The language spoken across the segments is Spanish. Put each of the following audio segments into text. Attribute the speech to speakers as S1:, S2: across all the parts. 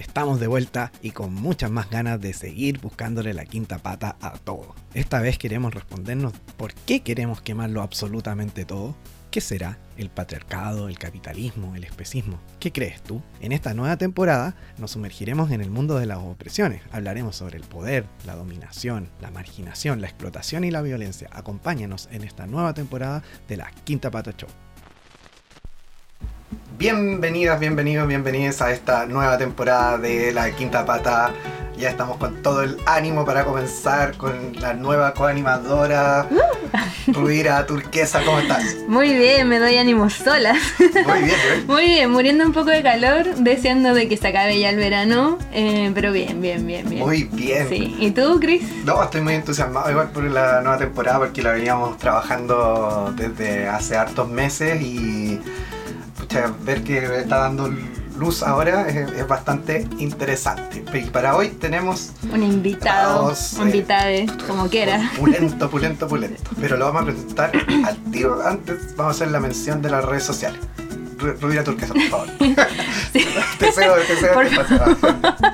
S1: Estamos de vuelta y con muchas más ganas de seguir buscándole la quinta pata a todo. Esta vez queremos respondernos por qué queremos quemarlo absolutamente todo. ¿Qué será? ¿El patriarcado, el capitalismo, el especismo? ¿Qué crees tú? En esta nueva temporada nos sumergiremos en el mundo de las opresiones. Hablaremos sobre el poder, la dominación, la marginación, la explotación y la violencia. Acompáñanos en esta nueva temporada de la Quinta Pata Show. Bienvenidas, bienvenidos, bienvenidas a esta nueva temporada de La Quinta Pata. Ya estamos con todo el ánimo para comenzar con la nueva coanimadora, Rudira Turquesa. ¿Cómo estás?
S2: Muy bien, me doy ánimo sola.
S1: Muy bien, ¿eh?
S2: Muy bien, muriendo un poco de calor, deseando de que se acabe ya el verano, eh, pero bien, bien, bien, bien.
S1: Muy bien.
S2: Sí. ¿Y tú, Chris?
S1: No, estoy muy entusiasmado igual por la nueva temporada porque la veníamos trabajando desde hace hartos meses y pucha, ver que está dando luz ahora es, es bastante interesante. Y para hoy tenemos
S2: Un invitado, un
S1: eh,
S2: invitado, como quiera.
S1: Pulento, pulento, pulento. Pero lo vamos a presentar al tiro. Antes vamos a hacer la mención de las redes sociales. Ru- Rubira Turquesa, por favor. te deseo, te deseo
S2: Por.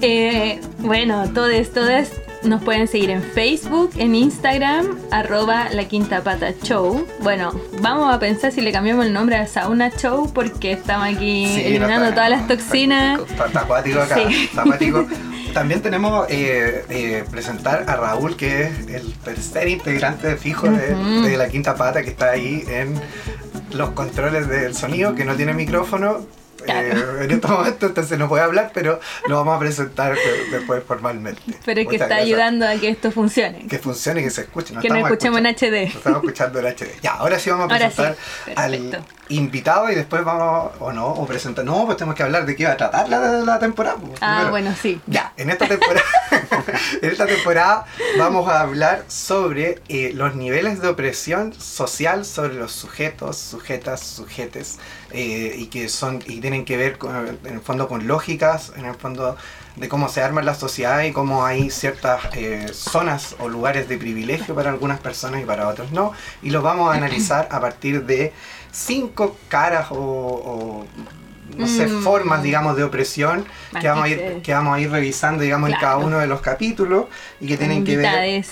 S2: Eh, bueno, todos, todas nos pueden seguir en Facebook, en Instagram, arroba la quinta pata show. Bueno, vamos a pensar si le cambiamos el nombre a Sauna Show porque estamos aquí
S1: Sí,
S2: eliminando
S1: no,
S2: todas las toxinas.
S1: Está, está acuático acá.
S2: Sí.
S1: Está acuático. También tenemos eh, eh, presentar a Raúl, que es el tercer integrante fijo de, de la quinta pata, que está ahí en los controles del sonido, que no tiene micrófono.
S2: Claro.
S1: eh, en estos momentos entonces no puede hablar, pero lo vamos a presentar de- después formalmente.
S2: Pero es que
S1: Muchas
S2: está
S1: gracias.
S2: ayudando a que esto funcione.
S1: Que funcione y que se escuche.
S2: Que nos escuchemos en HD.
S1: nos estamos escuchando en HD. Ya, ahora sí vamos a
S2: Ahora sí,
S1: presentar al. Invitado y después vamos, o no, o presentar. No, pues tenemos que hablar de qué va a tratar la, la temporada. pues,
S2: Ah,
S1: primero.
S2: bueno, sí.
S1: Ya, en esta temporada, en esta temporada vamos a hablar sobre eh, los niveles de opresión social sobre los sujetos, sujetas, sujetes, eh, y que son y tienen que ver con, en el fondo con lógicas, en el fondo de cómo se arma la sociedad y cómo hay ciertas eh, zonas o lugares de privilegio para algunas personas y para otras no, y los vamos a analizar a partir de cinco caras o, o, no sé,
S2: Mm.
S1: formas, digamos, de opresión que vamos, a ir, que vamos a ir revisando, digamos, en cada uno de los capítulos y que tienen que ver,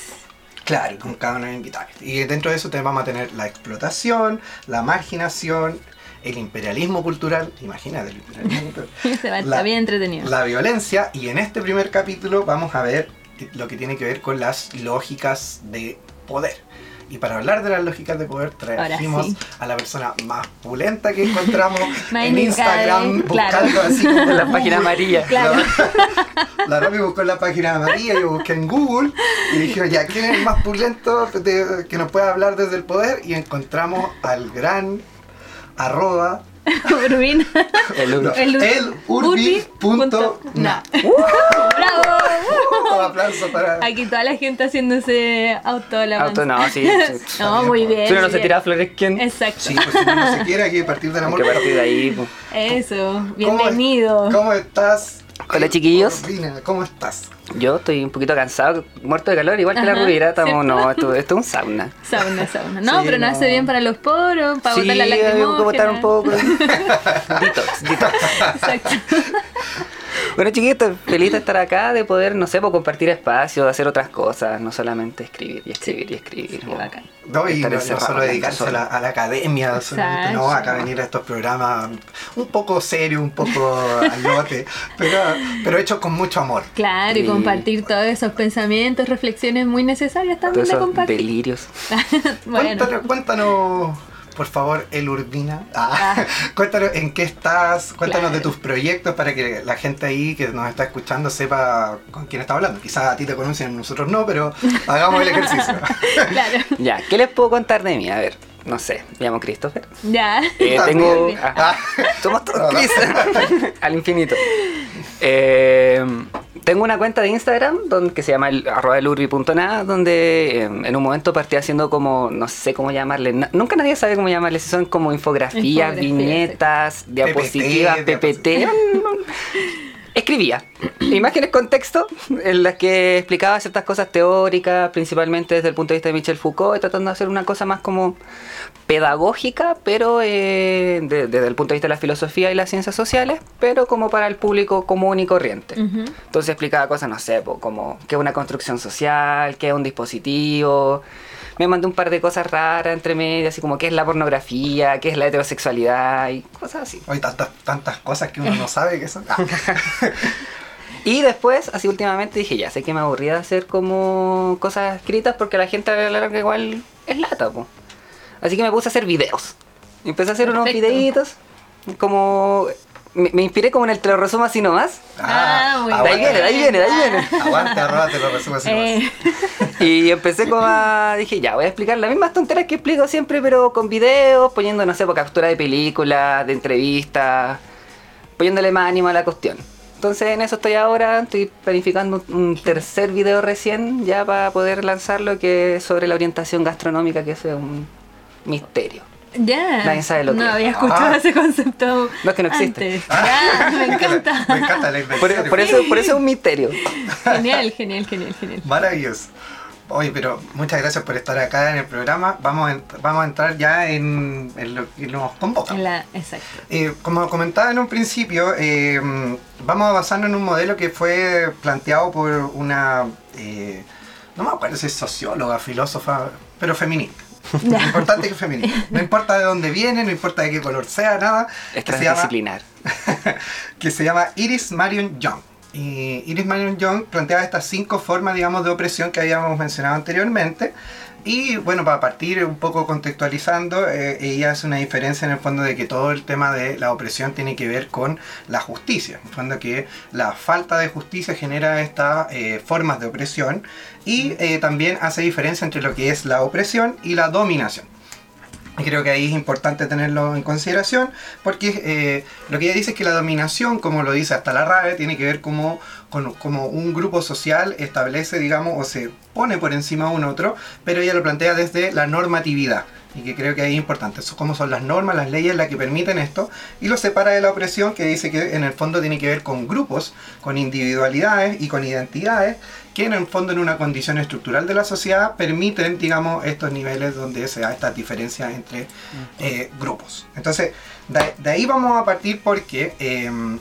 S1: claro, con cada uno de los invitados. Y dentro de eso te vamos a tener la explotación, la marginación, el imperialismo cultural, imagínate el imperialismo cultural,
S2: Se va,
S1: La-
S2: está bien entretenido.
S1: la violencia y en este primer capítulo vamos a ver lo que tiene que ver con las lógicas de poder. Y para hablar de las lógicas de poder trajimos
S2: sí.
S1: a la persona más pulenta que encontramos en Instagram
S2: eh, claro.
S1: buscando así como
S3: En la página amarilla.
S2: Claro.
S1: La, la Romy buscó en la página de María, yo busqué en Google y dije, ya, ¿quién es el más pulento de- que nos pueda hablar desde el poder? Y encontramos al gran arroba
S2: Urbina.
S3: El Ur-
S2: El Ur-
S1: el urbi punto na.
S2: ¡Bravo!
S1: Un aplauso para...
S2: Aquí toda la gente haciéndose auto la
S3: Auto, no, sí. sí.
S2: No, muy bien.
S3: Si uno no se tira flores, ¿quién?
S2: Exacto.
S1: Sí, pues si uno no se quiere, hay que partir del
S3: Hay
S1: amor.
S3: que partir de ahí. pues.
S2: Eso,
S1: ¿Cómo-
S2: bienvenido.
S1: ¿Cómo, estás?
S3: Hola, chiquillos.
S1: Urbina, ¿Cómo estás?
S3: Yo estoy un poquito cansado, muerto de calor, igual que la Rubira. Estamos, no, esto, esto es un sauna.
S2: Sauna, sauna. No,
S3: Sí,
S2: pero no
S3: no.
S2: hace bien para los poros, para
S3: sí,
S2: botar la
S3: hay que botar un
S2: lacrimógena.
S3: poco. detox, detox.
S2: Exacto.
S3: Bueno, chiquitos, feliz de estar acá, de poder, no sé, pues, compartir espacio, de hacer otras cosas, no solamente escribir y escribir y escribir.
S2: Qué
S3: ¿no?
S2: bacán.
S1: No, y
S3: Estar
S1: no, no solo dedicarse a la,
S3: casa.
S1: a la academia, solamente, no, acá venir a estos programas un poco serios, un poco al lote, pero, pero hechos con mucho amor.
S2: Claro, y
S3: Sí.
S2: compartir todos esos pensamientos, reflexiones muy necesarias también de compartir.
S3: delirios.
S2: bueno,
S1: Cuéntanos, cuéntanos, por favor, el Urbina. Ah,
S2: Ah.
S1: cuéntanos en qué estás, cuéntanos
S2: Claro.
S1: de tus proyectos para que la gente ahí que nos está escuchando sepa con quién está hablando. Quizás a ti te conocen, nosotros no, pero hagamos el ejercicio.
S2: claro.
S3: Ya, ¿qué les puedo contar de mí? A ver, no sé, me llamo Christopher.
S2: Ya.
S3: Eh, tengo. Ah, somos todos Chris. Al infinito. Eh, tengo una cuenta de Instagram donde, que se llama el, arroba elurbi.na, donde eh, en un momento partí haciendo como, no sé cómo llamarle, na- nunca nadie sabe cómo llamarle, si son como infografías,
S2: Infografías,
S3: viñetas, diapositivas,
S1: PPT,
S3: PPT. escribía imágenes con texto en las que explicaba ciertas cosas teóricas, principalmente desde el punto de vista de Michel Foucault, y tratando de hacer una cosa más como pedagógica, pero eh, de- desde el punto de vista de la filosofía y las ciencias sociales, pero como para el público común y corriente. Entonces explicaba cosas, no sé, po, como qué es una construcción social, qué es un dispositivo. Me mandé un par de cosas raras entre medio, así como qué es la pornografía, qué es la heterosexualidad y cosas así.
S1: Hay tantas, tantas cosas que uno no sabe que son. Ah,
S3: Y después, así últimamente dije, ya sé que me aburría de hacer como cosas escritas porque la gente a la larga igual es lata, po. Así que me puse a hacer videos. Empecé a hacer unos videitos, como... Me, me inspiré como en el te lo resumo así nomás.
S2: Ah, muy
S3: De ahí viene, de ahí viene, de ahí viene.
S1: Aguante, arroba, te lo resumo así nomás.
S2: Eh,
S3: Y empecé como a... Dije, ya, voy a explicar las mismas tonteras que explico siempre, pero con videos, poniendo, no sé, por captura de películas, de entrevistas, poniéndole más ánimo a la cuestión. Entonces en eso estoy ahora, estoy planificando un tercer video recién ya para poder lanzarlo que es sobre la orientación gastronómica, que es un misterio.
S2: ya.
S3: Nadie sabe lo
S2: no
S3: que es.
S2: había escuchado
S1: Ah.
S2: ese concepto.
S3: No, es que no existe.
S2: antes. Ya, me encanta.
S1: Me encanta la
S3: Por, por eso, por eso es un misterio.
S2: Genial, genial, genial, genial.
S1: Maravilloso. Oye, pero muchas gracias por estar acá en el programa. Vamos a, vamos a entrar ya en, en lo que nos convoca.
S2: La- exacto.
S1: Eh, como comentaba en un principio, eh, vamos a basarnos en un modelo que fue planteado por una, eh, no me acuerdo si es socióloga, filósofa, pero feminista. Lo importante es que es feminista. No importa de dónde viene, no importa de qué color sea, nada.
S3: Es
S1: que se llama- que se llama Iris Marion Young. Y Iris Marion Young planteaba estas cinco formas, digamos, de opresión que habíamos mencionado anteriormente. Y bueno, para partir un poco contextualizando, eh, ella hace una diferencia en el fondo de que todo el tema de la opresión tiene que ver con la justicia. En el fondo que la falta de justicia genera estas eh, formas de opresión y eh, también hace diferencia entre lo que es la opresión y la dominación. Y creo que ahí es importante tenerlo en consideración porque eh, lo que ella dice es que la dominación, como lo dice hasta la RAE, tiene que ver como, con, como un grupo social establece, digamos, o se pone por encima de un otro, pero ella lo plantea desde la normatividad. Y que creo que ahí es importante. Eso, cómo son las normas, las leyes las que permiten esto. Y lo separa de la opresión, que dice que en el fondo tiene que ver con grupos, con individualidades y con identidades, que en el fondo en una condición estructural de la sociedad permiten, digamos, estos niveles donde se da estas diferencias entre eh, grupos. Entonces, de, de ahí vamos a partir porque em,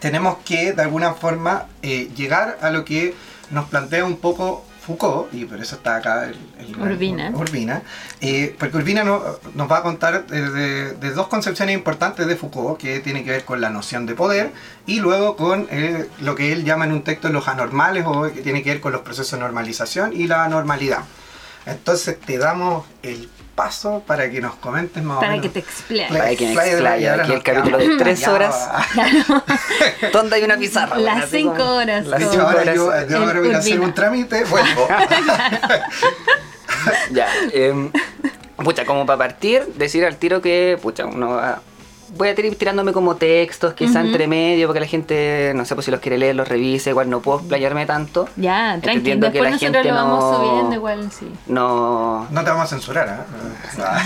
S1: tenemos que, de alguna forma, eh, llegar a lo que nos plantea un poco Foucault, y por eso está acá el, el-
S2: Urbina.
S1: Urbina, eh, porque Urbina no- nos va a contar de, de- de dos concepciones importantes de Foucault, que tiene que ver con la noción de poder y luego con eh, lo que él llama en un texto los anormales, o que tiene que ver con los procesos de normalización y la normalidad. Entonces te damos el paso para que nos comentes más o
S2: Para
S1: menos.
S2: que te
S3: Para que explaya
S1: ahora
S3: aquí el capítulo de tres horas. ¿Dónde hay una pizarra?
S2: Las
S3: Bueno,
S2: cinco
S3: como-
S2: horas,
S3: Las cinco
S1: ahora
S3: horas.
S1: yo, yo ahora voy a hacer un trámite, vuelvo.
S3: Ya. em, pucha, como para partir, decir al tiro que, pucha, uno va- Voy a ir tirándome como textos, quizá
S2: Ujú.
S3: entre medio, porque la gente, no sé, pues si los quiere leer, los revise, igual no puedo explayarme tanto.
S2: Ya, tranquilo.
S3: Entendiendo que
S2: Después
S3: la
S2: nosotros
S3: gente
S2: lo vamos
S3: no-
S2: subiendo igual, sí.
S3: No.
S1: No te vamos a censurar, ¿eh? Ah.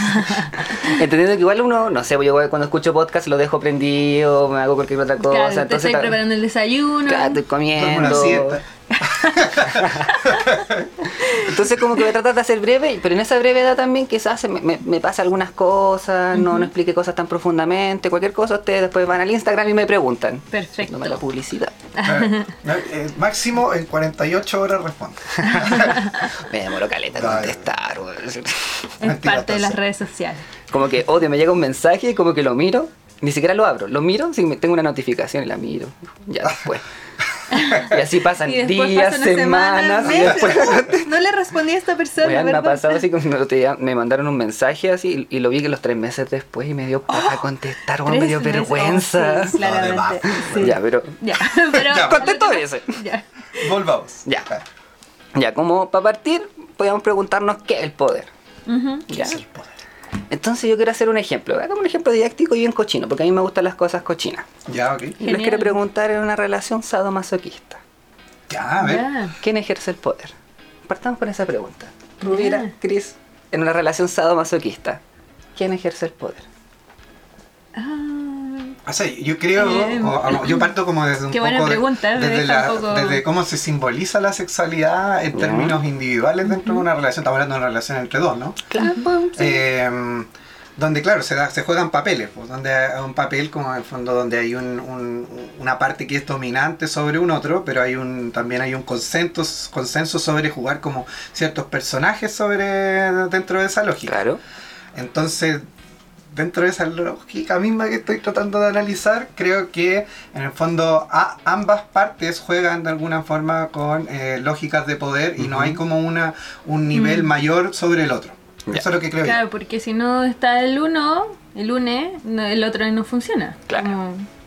S3: Entendiendo que igual uno, no sé, pues yo cuando escucho podcast lo dejo prendido, me hago cualquier otra cosa.
S2: Claro, te
S3: entonces,
S2: estoy preparando el desayuno.
S3: Claro, estoy
S1: Duermo una
S3: comiendo.
S1: siesta.
S3: Entonces como que voy a tratar de hacer breve, pero en esa brevedad también quizás se me, me- me pasa algunas cosas, no, no explique cosas tan profundamente, cualquier cosa ustedes después van al Instagram y me preguntan.
S2: Perfecto.
S3: No me la publicidad.
S1: Eh, eh, máximo en 48 horas responde.
S3: Me demoro caleta
S1: Ay.
S3: contestar.
S2: Es
S1: Mentira,
S2: parte de las redes sociales.
S3: Como que odio, me llega un mensaje y como que lo miro, ni siquiera lo abro, lo miro, si me- tengo una notificación y la miro. Ya después. y así pasan
S2: Y
S3: días, semanas, y
S2: meses.
S3: después
S2: No le respondí a esta persona,
S3: me ha pasado así como me mandaron un mensaje así y lo vi que los tres meses después y me dio para contestar, weón, me dio
S2: meses.
S3: vergüenza.
S2: Oh, sí, claramente.
S1: No, de
S2: sí.
S3: Ya, pero
S2: Ya, pero.
S1: Ya.
S3: Contesto ese.
S2: Ya.
S1: Volvamos.
S3: Ya. ya como para partir podríamos preguntarnos qué es el poder.
S1: ¿Qué
S3: Ya.
S1: es el poder?
S3: Entonces yo quiero hacer un ejemplo, hagamos un ejemplo didáctico y bien cochino, porque a mí me gustan las cosas cochinas.
S1: Ya, ok.
S3: Y les
S2: Genial.
S3: quiero preguntar en una relación sadomasoquista.
S1: Ya, a ver.
S2: Ya.
S3: ¿Quién ejerce el poder? Partamos por esa pregunta.
S2: Ya.
S3: Rubira, Cris, en una relación sadomasoquista, ¿quién ejerce el poder?
S2: Ah,
S1: O sea, yo creo,
S2: Eh,
S1: o- o- yo parto como desde un
S2: qué
S1: poco
S2: buena pregunta,
S1: desde, la-
S2: un poco-
S1: desde cómo se simboliza la sexualidad en términos individuales dentro de una relación. Estamos hablando de una relación entre dos, ¿no?
S3: Claro, pues, sí.
S1: Eh, donde claro se, da- se juegan papeles pues, donde hay un papel como en el fondo donde hay un- un- una parte que es dominante sobre un otro pero hay un también hay un consenso consenso sobre jugar como ciertos personajes sobre dentro de esa lógica
S3: Claro.
S1: entonces dentro de esa lógica misma que estoy tratando de analizar creo que en el fondo a- ambas partes juegan de alguna forma con eh, lógicas de poder y no hay como una un nivel
S2: Mm.
S1: mayor sobre el otro eso es lo que creo yo.
S2: Claro, porque si no está el uno, el une, no- el otro no funciona.
S3: Claro.
S2: Como- ¿sí o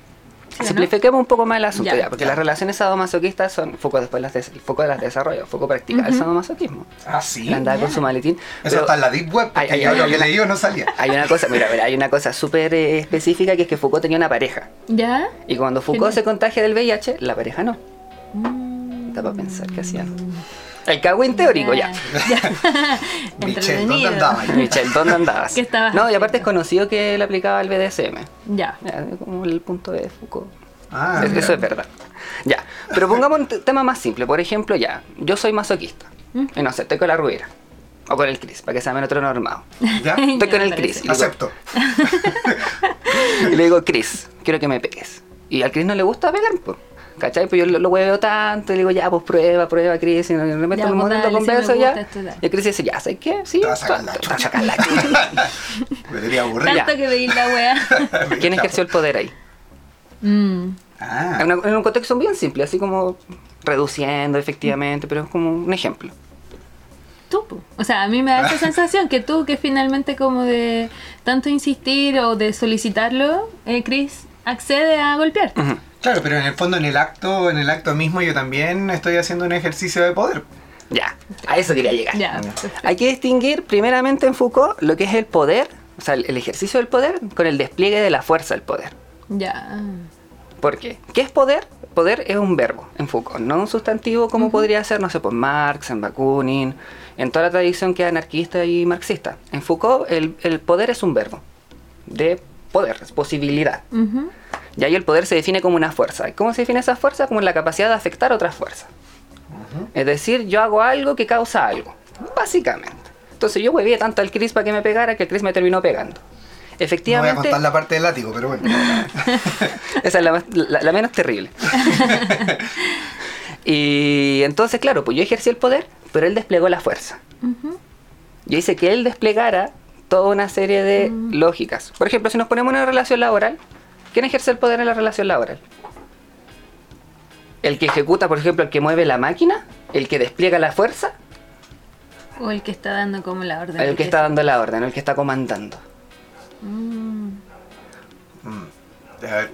S2: no?
S3: Simplifiquemos un poco más el asunto
S2: Ya.
S3: ya, porque
S1: Ya.
S3: las relaciones sadomasoquistas son foco después las des- el foco de las desarrollo, foco practicar el
S2: Ujú.
S3: sadomasoquismo.
S1: Ah, sí.
S3: Él andaba con su maletín.
S1: Eso
S3: pero
S1: está en la Deep Web, porque
S3: Ay, ay,
S1: yo lo que leí no salía.
S3: Hay una cosa, mira, mira, hay una cosa súper eh, específica que es que Foucault tenía una pareja.
S2: ¿Ya?
S3: Y cuando Foucault se contagia del VIH, la pareja no.
S2: Mm.
S3: Está para pensar qué hacían. El cagüín teórico, ya.
S1: Michelle, ¿dónde
S2: Entretenido.
S1: andaba?
S3: Michelle, ¿dónde andabas?
S2: ¿Qué estabas
S3: no, y aparte es conocido que él aplicaba el BDSM.
S2: Ya.
S3: Ya, como el punto de Foucault.
S1: Ah,
S3: Es-. Eso es verdad. Ya. Pero pongamos un tema más simple. Por ejemplo, ya, yo soy masoquista.
S2: ¿Mm?
S3: Y no sé, estoy con la ruera. O con el Chris, para que sea menos normado.
S1: ¿Ya?
S3: Estoy
S2: Ya
S3: con el digo-
S1: Acepto.
S3: Y le digo, Chris, quiero que me pegues. Y al Chris no le gusta pegar, pues. ¿Cachai? Pues yo lo, lo hueveo tanto, y le digo, ya, pues prueba, prueba, Chris. Y me meto en un momento
S2: dale,
S3: con
S2: sí me
S3: beso
S2: gusta
S3: ya. Y el Chris dice, ya, ¿sabes qué? Sí,
S1: Te va a sacar la
S3: te va a
S1: chucha.
S3: sacar la chucha.
S1: Me debería aburrir.
S3: Ya.
S2: Tanto que pedir la wea.
S3: ¿Quién ejerció el poder ahí?
S2: Mm.
S1: Ah,
S3: En, una- en un contexto bien simple, así como reduciendo efectivamente, pero es como un ejemplo.
S2: Tú, o sea, a mí me da esa sensación que tú, que finalmente como de tanto insistir o de solicitarlo, eh, Chris accede a golpear.
S1: Claro, pero en el fondo, en el acto, en el acto mismo, yo también estoy haciendo un ejercicio de poder.
S3: Ya, a eso quería llegar.
S2: Ya.
S3: Hay que distinguir primeramente en Foucault lo que es el poder, o sea, el ejercicio del poder con el despliegue de la fuerza del poder.
S2: Ya.
S3: ¿Por qué? ¿Qué es poder? Poder es un verbo en Foucault, no un sustantivo como podría ser, no sé, por Marx, en Bakunin, en toda la tradición que es anarquista y marxista. En Foucault el, el poder es un verbo de poder, es posibilidad. Y ahí el poder se define como una fuerza. ¿Y ¿Cómo se define esa fuerza? Como la capacidad de afectar otras fuerzas. Es decir, yo hago algo que causa algo, básicamente. Entonces yo huevé tanto al Chris para que me pegara que el Chris me terminó pegando.
S1: No voy a
S3: Efectivamente,
S1: contar la parte del látigo, pero bueno.
S3: esa es la, más- la- la menos terrible. y entonces, claro, pues yo ejercí el poder, pero él desplegó la fuerza. Yo hice que él desplegara toda una serie de lógicas. Por ejemplo, si nos ponemos en una relación laboral, ¿quién ejerce el poder en la relación laboral? ¿El que ejecuta, por ejemplo, el que mueve la máquina? ¿El que despliega la fuerza?
S2: O el que está dando como la orden.
S3: El que está dando la orden, el que está comandando.
S2: Mm.
S1: Mm. A ver,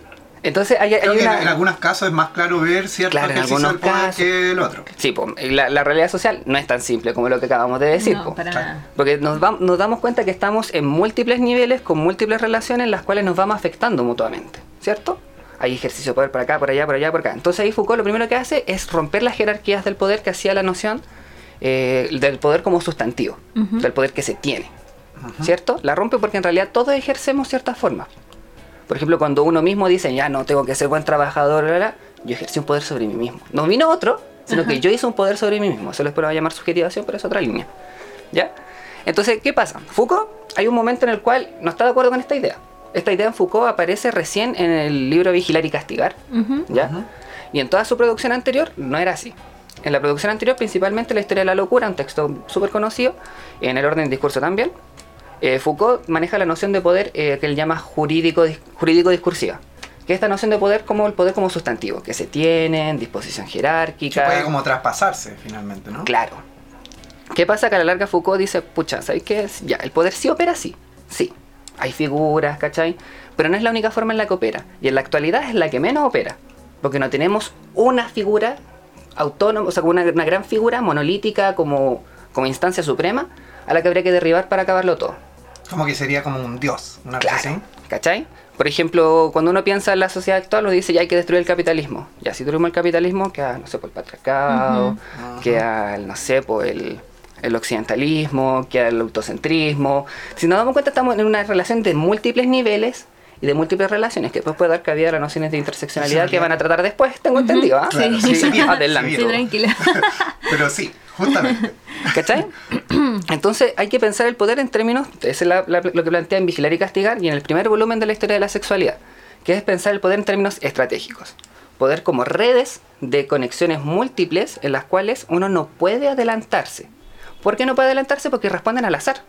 S3: Entonces hay, hay
S1: Creo que en,
S3: una...
S1: en algunos casos es más claro ver cierto
S3: Claro, en
S1: ejercicio del
S3: algunos
S1: poder
S3: casos.
S1: que el otro.
S3: Sí, pues, la, la realidad social no es tan simple como lo que acabamos de decir.
S2: No,
S3: po.
S2: para
S1: Claro.
S2: nada.
S3: Porque nos, damos cuenta que estamos en múltiples niveles, con múltiples relaciones, las cuales nos vamos afectando mutuamente, ¿cierto? Hay ejercicio de poder por acá, por allá, por allá, por acá. Entonces ahí Foucault lo primero que hace es romper las jerarquías del poder que hacía la noción eh, del poder como sustantivo,
S2: Ujú.
S3: del poder que se tiene, ¿cierto? La rompe porque en realidad todos ejercemos ciertas formas. Por ejemplo, cuando uno mismo dice, ya no tengo que ser buen trabajador, bla, bla, yo ejercí un poder sobre mí mismo. No vino otro, sino que yo hice un poder sobre mí mismo. Eso les puedo llamar subjetivación, pero es otra línea. ¿Ya? Entonces, ¿qué pasa? Foucault, hay un momento en el cual no está de acuerdo con esta idea. Esta idea en Foucault aparece recién en el libro Vigilar y Castigar. ¿Ya? Y en toda su producción anterior no era así. En la producción anterior, principalmente la historia de la locura, un texto súper conocido, en el orden del discurso también, eh, Foucault maneja la noción de poder eh, que él llama jurídico, dis- jurídico discursiva. Que es esta noción de poder como el poder como sustantivo, que se tiene, en disposición
S1: Que
S3: jerárquica.
S1: puede como traspasarse finalmente, ¿no?
S3: Claro. ¿Qué pasa? Que a la larga Foucault dice, pucha, ¿sabes qué? Ya, el poder sí opera así. Sí. Hay figuras, ¿cachai? Pero no es la única forma en la que opera. Y en la actualidad es la que menos opera. Porque no tenemos una figura autónoma, o sea, como una, una gran figura monolítica como, como instancia suprema a la que habría que derribar para acabarlo todo.
S1: Como que sería como un dios, una cosa
S3: Claro.
S1: así.
S3: ¿Cachai? Por ejemplo, cuando uno piensa en la sociedad actual, uno dice ya hay que destruir el capitalismo. Ya, si destruimos el capitalismo, queda, no sé, por el patriarcado,
S2: Ujú.
S1: Ajá.
S3: queda, el, no sé, por el, el occidentalismo, queda el autocentrismo. Si nos damos cuenta, estamos en una relación de múltiples niveles y de múltiples relaciones, que después puede dar cabida a las nociones de interseccionalidad que van a tratar después, tengo entendido. ¿ah?
S1: Claro,
S2: Sí.
S1: sí,
S3: Adelante.
S2: tranquila.
S1: Pero sí, justamente.
S3: ¿Cachai? Entonces hay que pensar el poder en términos, es la- la- lo que plantea en Vigilar y Castigar y en el primer volumen de la historia de la sexualidad, que es pensar el poder en términos estratégicos. Poder como redes de conexiones múltiples en las cuales uno no puede adelantarse. ¿Por qué no puede adelantarse? Porque responden al azar.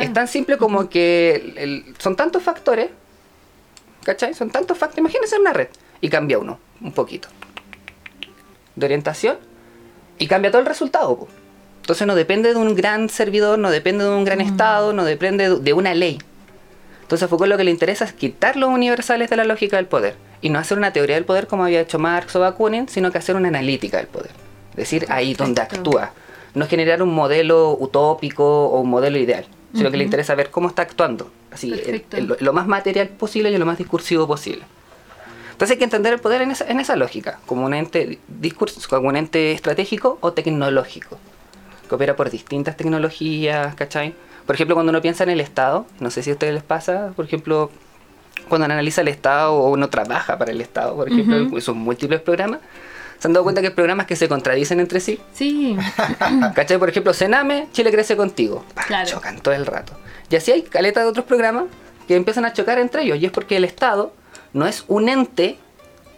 S3: Es tan simple como que el- el- son tantos factores, ¿cachai? Son tantos factores. Imagínense una red y cambia uno, un poquito, de orientación y cambia todo el resultado. po. Entonces no depende de un gran servidor, no depende de un gran estado, no depende de- una ley. Entonces a Foucault lo que le interesa es quitar los universales de la lógica del poder y no hacer una teoría del poder como había hecho Marx o Bakunin, sino que hacer una analítica del poder. Es decir, ahí donde actúa. No es generar un modelo utópico o un modelo ideal, sino que le interesa ver cómo está actuando. Así, el-
S2: Perfecto.
S3: el- lo más material posible y lo más discursivo posible. Entonces hay que entender el poder en esa, en esa lógica, como un ente discurso, como un ente estratégico o tecnológico, que opera por distintas tecnologías, ¿cachai? Por ejemplo, cuando uno piensa en el Estado, no sé si a ustedes les pasa, por ejemplo, cuando uno analiza el Estado o uno trabaja para el Estado, por ejemplo,
S2: Ujú.
S3: esos múltiples programas, se han dado cuenta que hay programas que se contradicen entre sí.
S2: Sí.
S3: ¿Cachai? Por ejemplo, Sename, Chile crece contigo. Pa,
S2: Claro.
S3: Chocan todo el rato. Y así hay caleta de otros programas que empiezan a chocar entre ellos. Y es porque el Estado no es un ente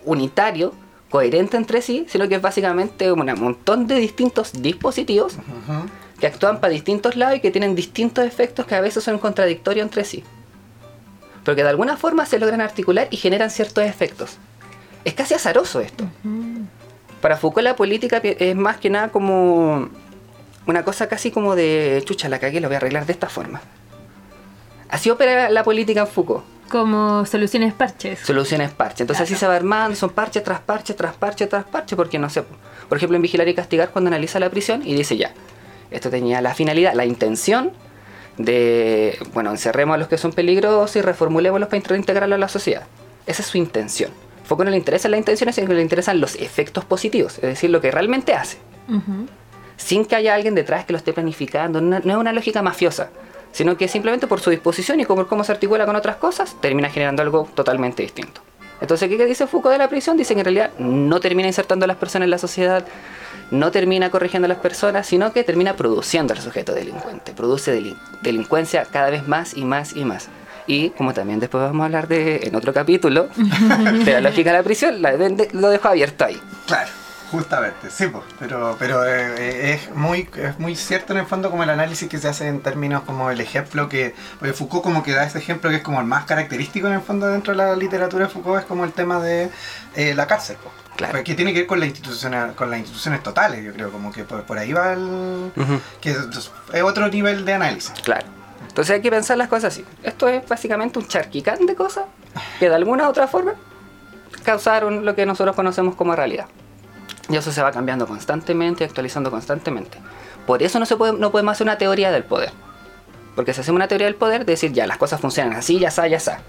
S3: unitario, coherente entre sí, sino que es básicamente un montón de distintos dispositivos que actúan para distintos lados y que tienen distintos efectos que a veces son contradictorios entre sí. Pero que de alguna forma se logran articular y generan ciertos efectos. Es casi azaroso esto. Para Foucault la política es más que nada como una cosa casi como de chucha, la cagué, lo voy a arreglar de esta forma. Así opera la política en Foucault.
S2: Como soluciones parches.
S3: Soluciones parche. Entonces así se va armando, son parche tras parche, tras parche, tras parche, porque no sé. Por ejemplo, en Vigilar y Castigar, cuando analiza la prisión y dice ya, esto tenía la finalidad, la intención de, bueno, encerremos a los que son peligrosos y reformulémoslos para reintegrarlos a la sociedad. Esa es su intención. Foucault no le interesan las intenciones, sino que le interesan los efectos positivos, es decir, lo que realmente hace sin que haya alguien detrás que lo esté planificando. No, no es una lógica mafiosa, sino que simplemente por su disposición y como cómo se articula con otras cosas, termina generando algo totalmente distinto. Entonces, ¿qué dice Foucault de la prisión? Dice que en realidad no termina insertando a las personas en la sociedad, no termina corrigiendo a las personas, sino que termina produciendo al sujeto delincuente. Produce delin- delincuencia cada vez más y más y más. Y como también después vamos a hablar de en otro capítulo de la lógica de la prisión, la- de- de- lo dejo abierto ahí.
S1: Claro, justamente, sí, pues, pero, pero eh, eh, es, muy, es muy cierto en el fondo como el análisis que se hace en términos como el ejemplo que, porque Foucault como que da ese ejemplo que es como el más característico en el fondo dentro de la literatura de Foucault, es como el tema de eh, la cárcel, pues.
S3: Claro.
S1: Porque tiene que ver con, la institucional, con las instituciones totales, yo creo, como que por, por ahí va el... Que es, es otro nivel de análisis.
S3: Claro. Entonces hay que pensar las cosas así. Esto es básicamente un charquicán de cosas que de alguna u otra forma causaron lo que nosotros conocemos como realidad. Y eso se va cambiando constantemente y actualizando constantemente. Por eso no, se puede, no podemos hacer una teoría del poder. Porque si hacemos una teoría del poder, decir ya las cosas funcionan así, ya está, ya está.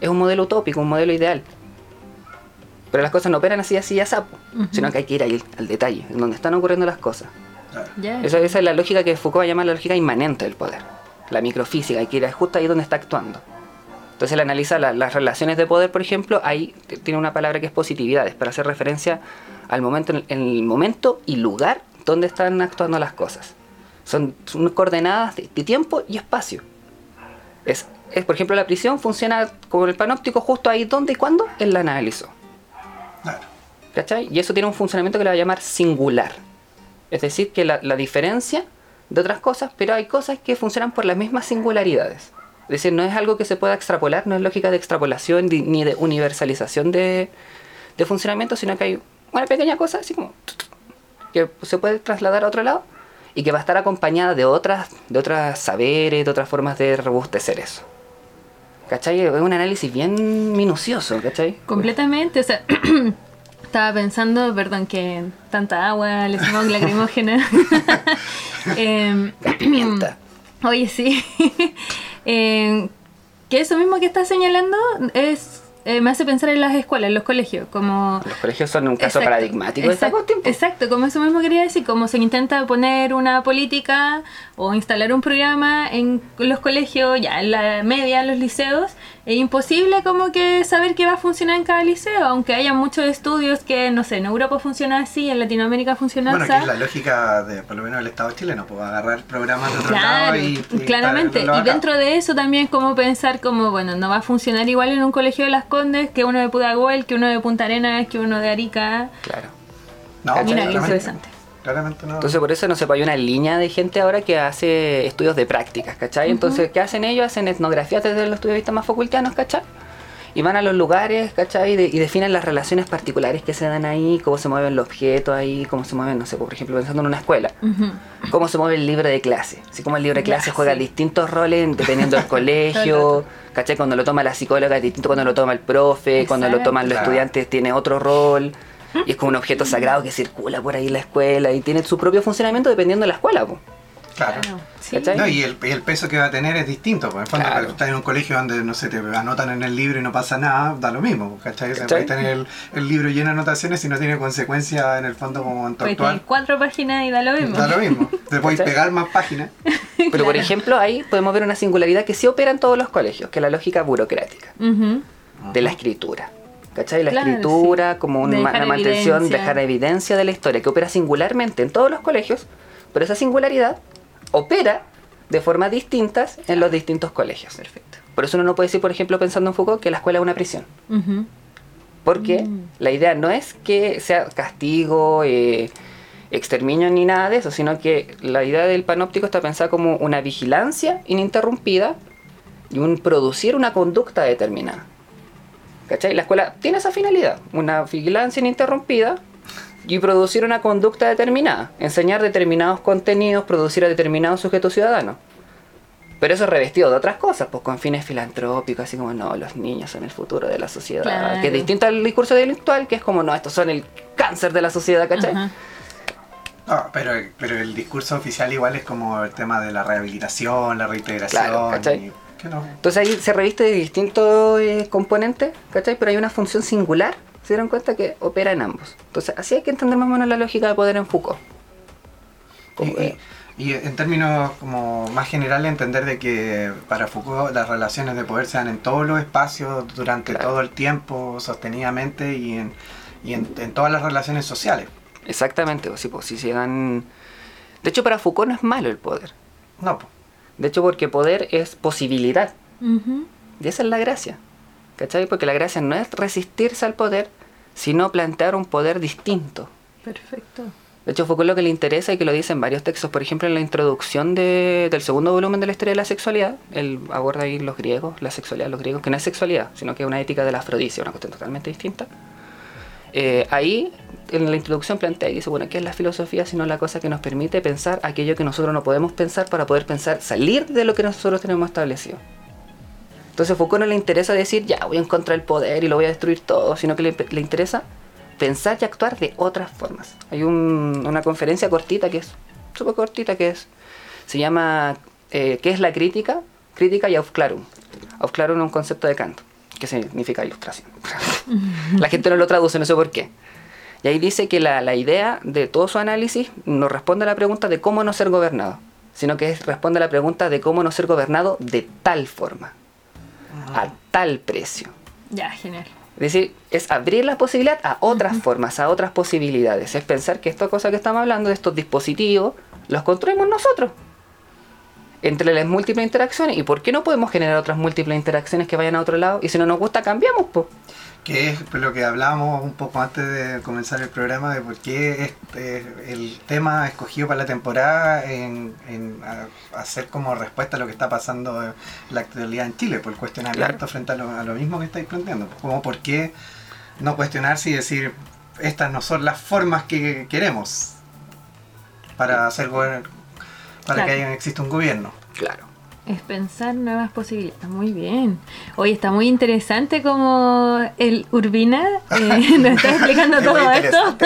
S3: Es un modelo utópico, un modelo ideal. Pero las cosas no operan así, así, ya está.
S2: Ujú.
S3: Sino que hay que ir ahí, al detalle, en donde están ocurriendo las cosas. Esa, esa es la lógica que Foucault va a llamar la lógica inmanente del poder. La microfísica, hay que ir justo ahí donde está actuando. Entonces él analiza la- las relaciones de poder, por ejemplo, ahí tiene una palabra que es positividades, para hacer referencia al momento, en el momento y lugar donde están actuando las cosas. Son, son coordenadas de, de tiempo y espacio. Es, es, por ejemplo, la prisión funciona como el panóptico justo ahí donde y cuándo él la analizó.
S1: Claro.
S3: ¿Cachai? Y eso tiene un funcionamiento que le va a llamar singular. Es decir, que la, la diferencia de otras cosas, pero hay cosas que funcionan por las mismas singularidades. Es decir, no es algo que se pueda extrapolar, no es lógica de extrapolación ni de universalización de, de funcionamiento, sino que hay una pequeña cosa así como que se puede trasladar a otro lado y que va a estar acompañada de otras, de otras saberes, de otras formas de robustecer eso. ¿Cachai? Es un análisis bien minucioso, ¿cachai?
S2: Completamente, o sea, estaba pensando, perdón, que tanta agua, el smog lacrimógena. Em,
S3: Pimienta.
S2: Oye, sí. Em, que eso mismo que estás señalando es eh, me hace pensar en las escuelas, en los colegios, como...
S3: Los colegios son un caso
S2: Exacto,
S3: paradigmático de esta
S2: exacto, como eso mismo quería decir, como se intenta poner una política o instalar un programa en los colegios, ya en la media, en los liceos, es imposible como que saber qué va a funcionar en cada liceo, aunque haya muchos estudios que, no sé, en Europa funciona así, en Latinoamérica funciona
S1: Bueno,
S2: así.
S1: que es la lógica de, por lo menos, el Estado chileno, pues agarrar programas de otro
S2: Claro,
S1: lado y, y
S2: claramente. Y dentro de eso también como pensar como, bueno, no va a funcionar igual en un colegio de las Condes que uno de Pudahuel, que uno de Punta Arenas, que uno de Arica.
S3: Claro.
S1: No,
S3: Mira, qué
S1: claramente.
S2: interesante.
S1: Claramente no.
S3: Entonces por eso no sé, pues hay una línea de gente ahora que hace estudios de prácticas, ¿cachai? Entonces, ¿qué hacen ellos? Hacen etnografías desde los estudios de vista más facultanos, ¿cachai? Y van a los lugares, ¿cachai? Y, de- y definen las relaciones particulares que se dan ahí, cómo se mueven los objetos ahí, cómo se mueven, no sé, por ejemplo, pensando en una escuela, cómo se mueve el libro de clase. Así como el libro de
S2: Ya,
S3: clase juega
S2: sí.
S3: distintos roles dependiendo del colegio, ¿cachai? Cuando lo toma la psicóloga es distinto cuando lo toma el profe, cuando lo toman los estudiantes tiene otro rol. Y es como un objeto sagrado que circula por ahí en la escuela y tiene su propio funcionamiento dependiendo de la escuela. po.
S1: Claro.
S2: Claro, sí.
S3: ¿Cachai?
S1: No, y el, y el peso que va a tener es distinto. Porque en el fondo,
S3: Claro.
S1: cuando estás en un colegio donde, no sé, te anotan en el libro y no pasa nada, da lo mismo. ¿Cachai? O sea,
S3: ¿Cachai?
S1: puedes tener el, el libro lleno de anotaciones y no tiene consecuencia en el fondo como en tu
S2: Puedes tener cuatro páginas y da lo mismo.
S1: Da lo mismo. Te puedes
S3: ¿Cachai?
S1: pegar más páginas.
S3: Pero por ejemplo ahí podemos ver una singularidad que sí opera en todos los colegios, que es la lógica burocrática de la escritura. ¿Cachai? La
S2: Claro,
S3: escritura
S2: sí.
S3: como una, mantención,
S2: evidencia.
S3: dejar evidencia de la historia, que opera singularmente en todos los colegios, pero esa singularidad opera de formas distintas en los distintos colegios.
S2: Perfecto.
S3: Por eso uno no puede decir, por ejemplo, pensando en Foucault, que la escuela es una prisión. Porque
S2: Mm.
S3: la idea no es que sea castigo, eh, exterminio ni nada de eso, sino que la idea del panóptico está pensada como una vigilancia ininterrumpida y un producir una conducta determinada. ¿Cachai? La escuela tiene esa finalidad, una vigilancia ininterrumpida y producir una conducta determinada, enseñar determinados contenidos, producir a determinados sujetos ciudadanos. Pero eso es revestido de otras cosas, pues con fines filantrópicos, así como, no, los niños son el futuro de la sociedad.
S2: Claro.
S3: Que es distinto al discurso intelectual, que es como, no, estos son el cáncer de la sociedad, ¿cachai?
S2: Ajá.
S1: No, pero, pero el discurso oficial igual es como el tema de la rehabilitación, la reintegración.
S3: Claro, ¿cachai?
S1: y- que no.
S3: Entonces ahí se reviste de distintos eh, componentes, ¿cachai? Pero hay una función singular, se dieron cuenta que opera en ambos. Entonces así hay que entender más o menos la lógica de poder en Foucault. Como,
S1: Y,
S3: eh,
S1: y- en términos como más generales entender de que para Foucault las relaciones de poder se dan en todos los espacios durante
S3: Claro.
S1: todo el tiempo, sostenidamente y en, y en, en todas las relaciones sociales.
S3: exactamente, o sí, pues, si se dan... De hecho para Foucault no es malo el poder.
S1: No, po.
S3: De hecho porque poder es posibilidad. Y esa es la gracia. ¿Cachai? Porque la gracia no es resistirse al poder, sino plantear un poder distinto.
S2: Perfecto.
S3: De hecho, Foucault lo que le interesa y que lo dice en varios textos, por ejemplo, en la introducción de- del segundo volumen de la historia de la sexualidad, él aborda ahí los griegos, la sexualidad de los griegos, que no es sexualidad, sino que es una ética de la afrodisia, una cuestión totalmente distinta. Eh, ahí, en la introducción plantea y dice, bueno, ¿qué es la filosofía sino la cosa que nos permite pensar aquello que nosotros no podemos pensar para poder pensar, salir de lo que nosotros tenemos establecido? Entonces Foucault no le interesa decir, ya, voy en contra del poder y lo voy a destruir todo, sino que le, interesa pensar y actuar de otras formas. Hay un- una conferencia cortita que es súper cortita que es se llama eh, ¿qué es la crítica? Crítica y Aufklärung. Aufklärung es un concepto de Kant que significa ilustración. la gente no lo traduce, no sé por qué. Y ahí dice que la, idea de todo su análisis no responde a la pregunta de cómo no ser gobernado, sino que es- responde a la pregunta de cómo no ser gobernado de tal forma, a tal precio.
S2: Ya, genial.
S3: Es decir, es abrir la posibilidad a otras formas, a otras posibilidades. Es pensar que esta cosa que estamos hablando, de estos dispositivos, los construimos nosotros. Entre las múltiples interacciones. ¿Y por qué no podemos generar otras múltiples interacciones que vayan a otro lado? Y si no nos gusta, cambiamos, pues.
S1: Que es lo que hablábamos un poco antes de comenzar el programa de por qué este, el tema escogido para la temporada en, en hacer como respuesta a lo que está pasando en la actualidad en Chile, por el cuestionamiento
S3: Claro.
S1: frente a lo, a lo mismo que estáis planteando. Como por qué no cuestionarse y decir, estas no son las formas que queremos para hacer gober- para
S2: Claro.
S1: que haya- exista un gobierno.
S3: Claro.
S2: Es pensar nuevas posibilidades. Muy bien. Oye, está muy interesante como el Urbina eh, nos está explicando todo esto.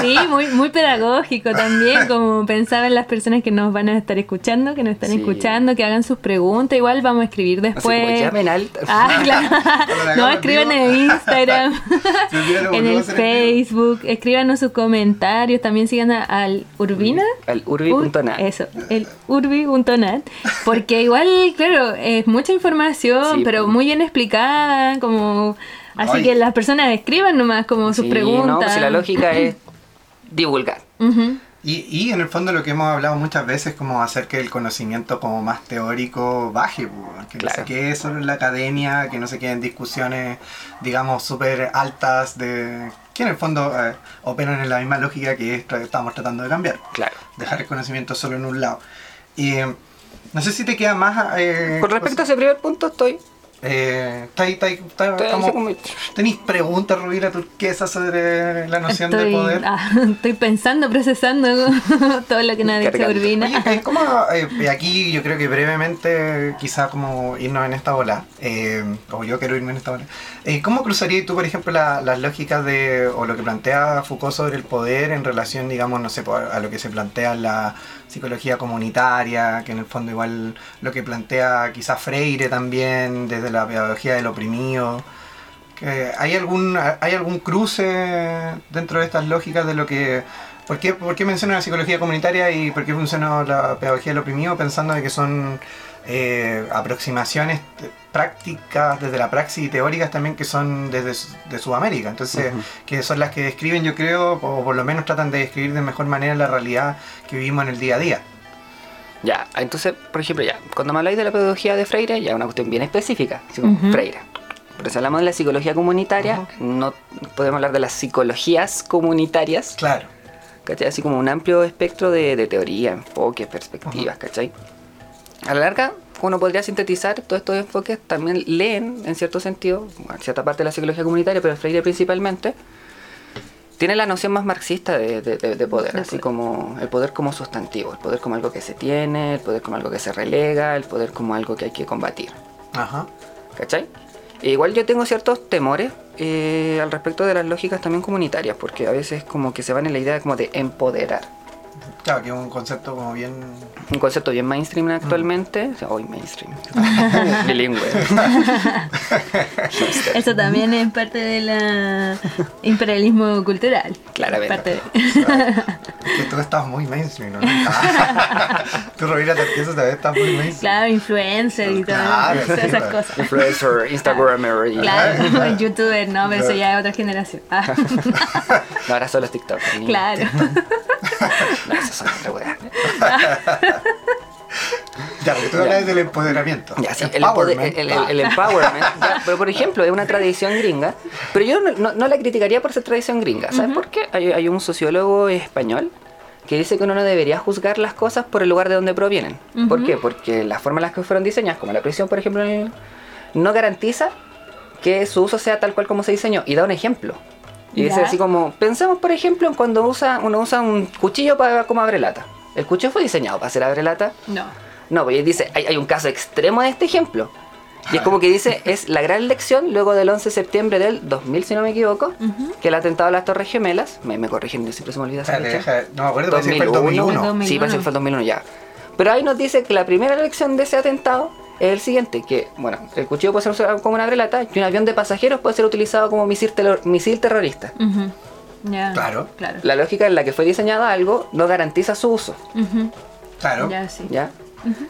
S2: Sí, muy, muy pedagógico también, como pensaba en las personas que nos van a estar escuchando, que nos están
S3: Sí.
S2: escuchando, que hagan sus preguntas. Igual vamos a escribir
S3: Así como
S2: después.
S3: llamen al...
S2: Ah, claro. No, escriban en Instagram, en el. Facebook, escríbanos sus comentarios, también sigan al Urbina.
S3: Al urbi.nat.
S2: Ur- Eso, el urbi.nat. Porque igual, claro, es mucha información,
S3: Sí,
S2: pero
S3: pues.
S2: muy bien explicada, como... Así
S1: Ay.
S2: que las personas escriban nomás como sus
S3: Sí,
S2: preguntas.
S3: No, pues si la lógica es divulgar.
S2: Ujú.
S1: Y, y en el fondo lo que hemos hablado muchas veces como hacer que el conocimiento como más teórico baje, que no
S3: Claro.
S1: se quede solo en la academia, que no se queden discusiones, digamos, súper altas de que en el fondo eh, operan en la misma lógica que estamos tratando de cambiar,
S3: Claro.
S1: dejar el conocimiento solo en un lado. Y eh, no sé si te queda más... eh,
S3: Con respecto a ese primer punto, estoy.
S1: eh, está ahí- está ahí- está-
S3: estoy así
S1: estamos-
S3: como-
S1: ¿Tenéis preguntas, Rubira Turquesa, sobre la noción
S2: estoy,
S1: de poder?
S2: ah, estoy pensando, procesando todo lo que nos ha dicho
S3: Cargando.
S2: Urbina.
S1: Oye, eh, ¿cómo, eh, aquí yo creo que brevemente, quizá como irnos en esta bola, eh, o yo quiero irme en esta bola, eh, ¿cómo cruzarías tú, por ejemplo, la- las lógicas de, o lo que plantea Foucault sobre el poder en relación, digamos, no sé, a lo que se plantea en la psicología comunitaria, que en el fondo igual lo que plantea quizá Freire también, desde la pedagogía del oprimido? que ¿Hay algún, ¿Hay algún cruce dentro de estas lógicas de lo que... ¿Por qué, por qué menciono la psicología comunitaria y por qué menciono la pedagogía del oprimido pensando de que son eh, aproximaciones prácticas desde la praxis y teóricas también que son desde Su- de Sudamérica? Entonces, que son las que describen, yo creo, o por lo menos tratan de describir de mejor manera la realidad que vivimos en el día a día.
S3: Ya, entonces, por ejemplo, ya, cuando me habláis de la pedagogía de Freire, ya es una cuestión bien específica, así como
S2: Ujú.
S3: Freire. Pero si hablamos de la psicología comunitaria, no podemos hablar de las psicologías comunitarias,
S1: Claro.
S3: ¿Cachai? Así como un amplio espectro de, de teoría, enfoques, perspectivas, ¿cachai? A la larga, uno podría sintetizar todos estos enfoques, también leen, en cierto sentido, bueno, cierta parte de la psicología comunitaria, pero Freire principalmente, tiene la noción más marxista de, de- de- de poder,
S2: De
S3: así
S2: poder.
S3: como el poder como sustantivo, el poder como algo que se tiene, el poder como algo que se relega, el poder como algo que hay que combatir.
S1: Ajá.
S3: ¿Cachai? E igual yo tengo ciertos temores eh, al respecto de las lógicas también comunitarias, porque a veces como que se van en la idea como de empoderar.
S1: Claro, que es un concepto como bien...
S3: Un concepto bien mainstream actualmente. O sea, hoy mainstream. Bilingüe.
S2: Eso también es parte del imperialismo cultural.
S3: Claramente.
S2: Parte de-
S1: Que tú estás muy mainstream, ¿no? tú, Rovira Turquesa, también estás muy mainstream.
S2: Claro, influencer y todo,
S1: Claro,
S2: todas
S1: sí,
S2: esas cosas.
S3: Influencer, Instagrammer y...
S2: Claro, youtuber, no, pero eso ya es otra generación.
S3: No, ahora solo es TikTok.
S2: claro.
S3: Eso son.
S1: Ya, pero tú hablas del empoderamiento.
S3: Ya, sí, el,
S1: Empowerment.
S3: el- el- el empowerment. ya, pero por ejemplo, es una tradición gringa. Pero yo no, no- no la criticaría por ser tradición gringa. ¿Sabes por qué? Hay, hay un sociólogo español que dice que uno no debería juzgar las cosas por el lugar de donde provienen. ¿Por qué? Porque la forma en la que fueron diseñadas, como la prisión, por ejemplo, no garantiza que su uso sea tal cual como se diseñó. Y da un ejemplo. Y dice
S2: Ya.
S3: así como, pensemos por ejemplo en cuando usa, uno usa un cuchillo para como abre lata. ¿El cuchillo fue diseñado para hacer abre lata?
S2: No.
S3: No, pues él dice, hay, hay un caso extremo de este ejemplo. Y es como que dice, es la gran lección luego del 11 de septiembre del 2000, si no me equivoco, que el atentado a las Torres Gemelas, me, me corrigen, yo siempre se me olvida esa fecha.
S1: no me acuerdo, parece que fue el 2001.
S2: 2001.
S3: Sí, parece que fue el 2001 ya. Pero ahí nos dice que la primera lección de ese atentado es el siguiente, que, bueno, el cuchillo puede ser usado como una brelata y un avión de pasajeros puede ser utilizado como misil, terror- misil terrorista.
S1: Claro.
S2: Claro.
S3: La lógica en la que fue diseñado algo no garantiza su uso.
S1: Claro.
S2: Ya, sí.
S3: ¿Ya?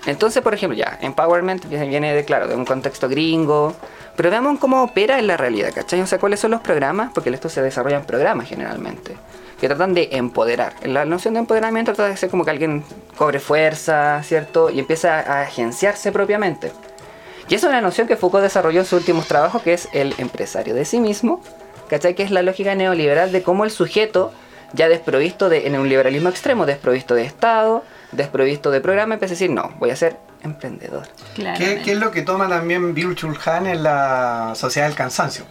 S3: Entonces, por ejemplo, ya, empowerment viene viene de, claro, de un contexto gringo, pero veamos cómo opera en la realidad, ¿cachai? O sea, cuáles son los programas, porque esto se desarrolla en programas generalmente, que tratan de empoderar. La noción de empoderamiento trata de ser como que alguien cobre fuerza, ¿cierto? Y empieza a agenciarse propiamente. Y esa es una noción que Foucault desarrolló en sus últimos trabajos, que es el empresario de sí mismo, ¿cachai? Que es la lógica neoliberal de cómo el sujeto, ya desprovisto de, en un liberalismo extremo, desprovisto de Estado, desprovisto de programa, empieza a decir, no, voy a ser emprendedor.
S2: Claro.
S1: ¿Qué, qué es lo que toma también Virtual Han en la sociedad del cansancio?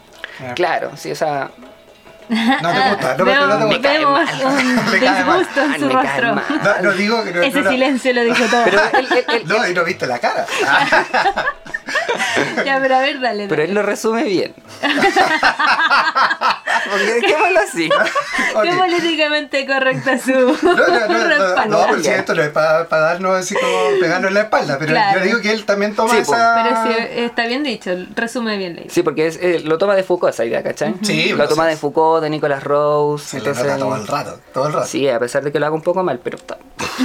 S3: Claro, sí, o sea,
S1: No te gusta, no,
S2: Veo-
S1: no te
S3: Me
S1: gusta.
S2: vemos un
S1: Me
S2: disgusto en su
S3: Me cae
S2: rostro.
S1: No, no digo que no,
S2: Ese silencio lo dijo todo.
S3: pero él, él- él-
S1: No, y no viste la cara.
S2: ya, pero a ver, dale.
S3: pero
S2: dale.
S3: él lo resume bien. Porque dejémoslo así.
S1: Ok.
S2: Qué políticamente correcta su
S1: No, no, no, no,
S2: respaldo.
S1: no, porque esto no es para darnos así como pegarnos en la espalda, pero
S2: Claro.
S1: yo digo que él también toma
S3: Sí,
S1: esa...
S2: Pero sí, está bien dicho, resume bien leído.
S3: Sí, porque es, eh, lo toma de Foucault esa idea, ¿cachai?
S1: Sí,
S3: Lo toma
S1: sí.
S3: de Foucault, de Nicolas Rose.
S1: Se
S3: entonces-
S1: todo el rato, todo el rato.
S3: Sí, a pesar de que lo haga un poco mal, pero está.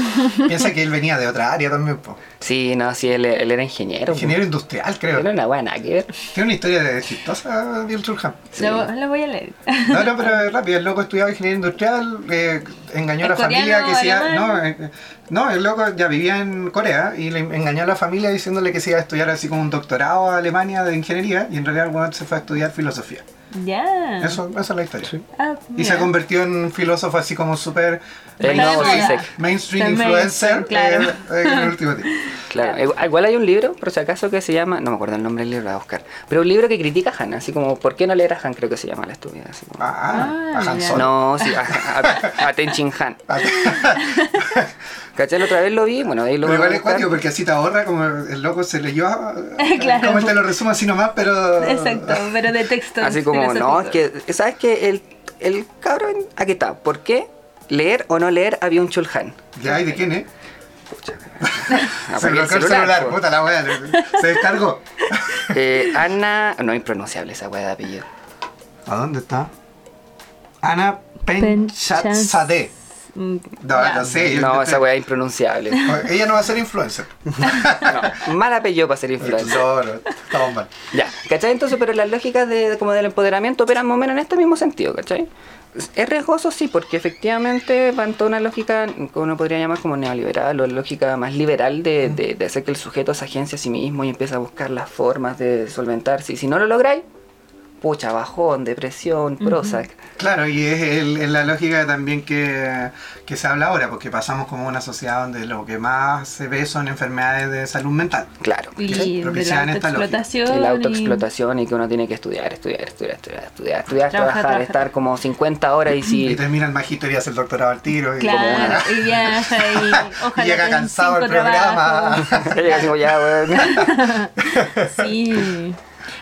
S1: Piensa que él venía de otra área también, po.
S3: Sí, no, sí, él, él era ingeniero.
S1: Ingeniero industrial, creo.
S3: Era una buena que ver.
S1: Tiene una historia de chistosa, Bill Churham.
S2: Lo, lo voy a leer.
S1: No, no, pero rápido, el loco estudiaba ingeniería industrial, eh, engañó a la
S2: ¿Es
S1: familia que se iba, no, eh, no, el loco ya vivía en Corea y le engañó a la familia diciéndole que se iba a estudiar así como un doctorado a Alemania de ingeniería y en realidad el se fue a estudiar filosofía.
S2: Ya.
S1: Eso, esa es la historia.
S2: Ah,
S1: Y se convirtió en un filósofo así como súper
S3: El
S2: nuevo
S1: mainstream, influencer
S2: claro.
S1: eh, eh, en el último tiempo.
S3: Claro, igual- igual hay un libro, por si acaso, que se llama, no me acuerdo el nombre del libro, voy a buscar, pero un libro que critica a Han, así como, ¿por qué no leer a Han? Creo que se llama la estúpida. Así como,
S1: Ah,
S2: Ah,
S1: a Han
S2: ya.
S1: Solo.
S3: no, sí, a, a, a Tenchin Han. ¿Cachai? La otra vez lo vi, bueno, ahí lo
S1: Pero igual es cuático porque así te ahorra, como el loco se leyó,
S2: Claro.
S1: como él te lo resumo así nomás, pero...
S2: Exacto, pero de texto.
S3: Así como, no, es que, ¿sabes qué? El, el cabrón, aquí está, ¿por qué leer o no leer había un Chulhan?
S1: Ya, ¿y de quién es?
S3: Pucha,
S1: se bloqueó el celular, puta la wea, se descargó.
S3: Eh, Ana, no, impronunciable esa weá de apellido.
S1: ¿A dónde está? Ana
S2: Penchatzadeh.
S1: No, no sé. yo-
S3: No,
S1: yo-
S3: esa weá es impronunciable.
S1: Ella no va a ser influencer.
S3: No, mal apellido para ser influencer.
S1: No, no, estamos mal.
S3: Ya, ¿cachai? Entonces, pero las lógicas de, como del empoderamiento operan más o menos en este mismo sentido, ¿cachai? Es riesgoso, sí, porque efectivamente van toda una lógica que uno podría llamar como neoliberal o lógica más liberal de, de, de hacer que el sujeto se agencia a sí mismo y empieza a buscar las formas de solventarse. Y si no lo lográis, pucha, bajón, depresión, Prozac.
S1: Claro, y es, el- es la lógica también que, que se habla ahora, porque pasamos como una sociedad donde lo que más se ve son enfermedades de salud mental.
S3: Claro.
S2: Y la
S1: propiciaban esta lógica.
S2: autoexplotación.
S3: Y la
S2: y-
S3: autoexplotación y que uno tiene que estudiar, estudiar, estudiar, estudiar, estudiar, estudiar,
S2: Trabajar,
S3: estar como 50 horas y
S1: Y
S3: si...
S1: termina el magíster y hace el doctorado al tiro. Y
S2: Claro,
S1: una-
S2: y viaja y ojalá
S1: llega cansado
S2: cinco
S1: programa.
S3: llega así como ya.
S2: Sí.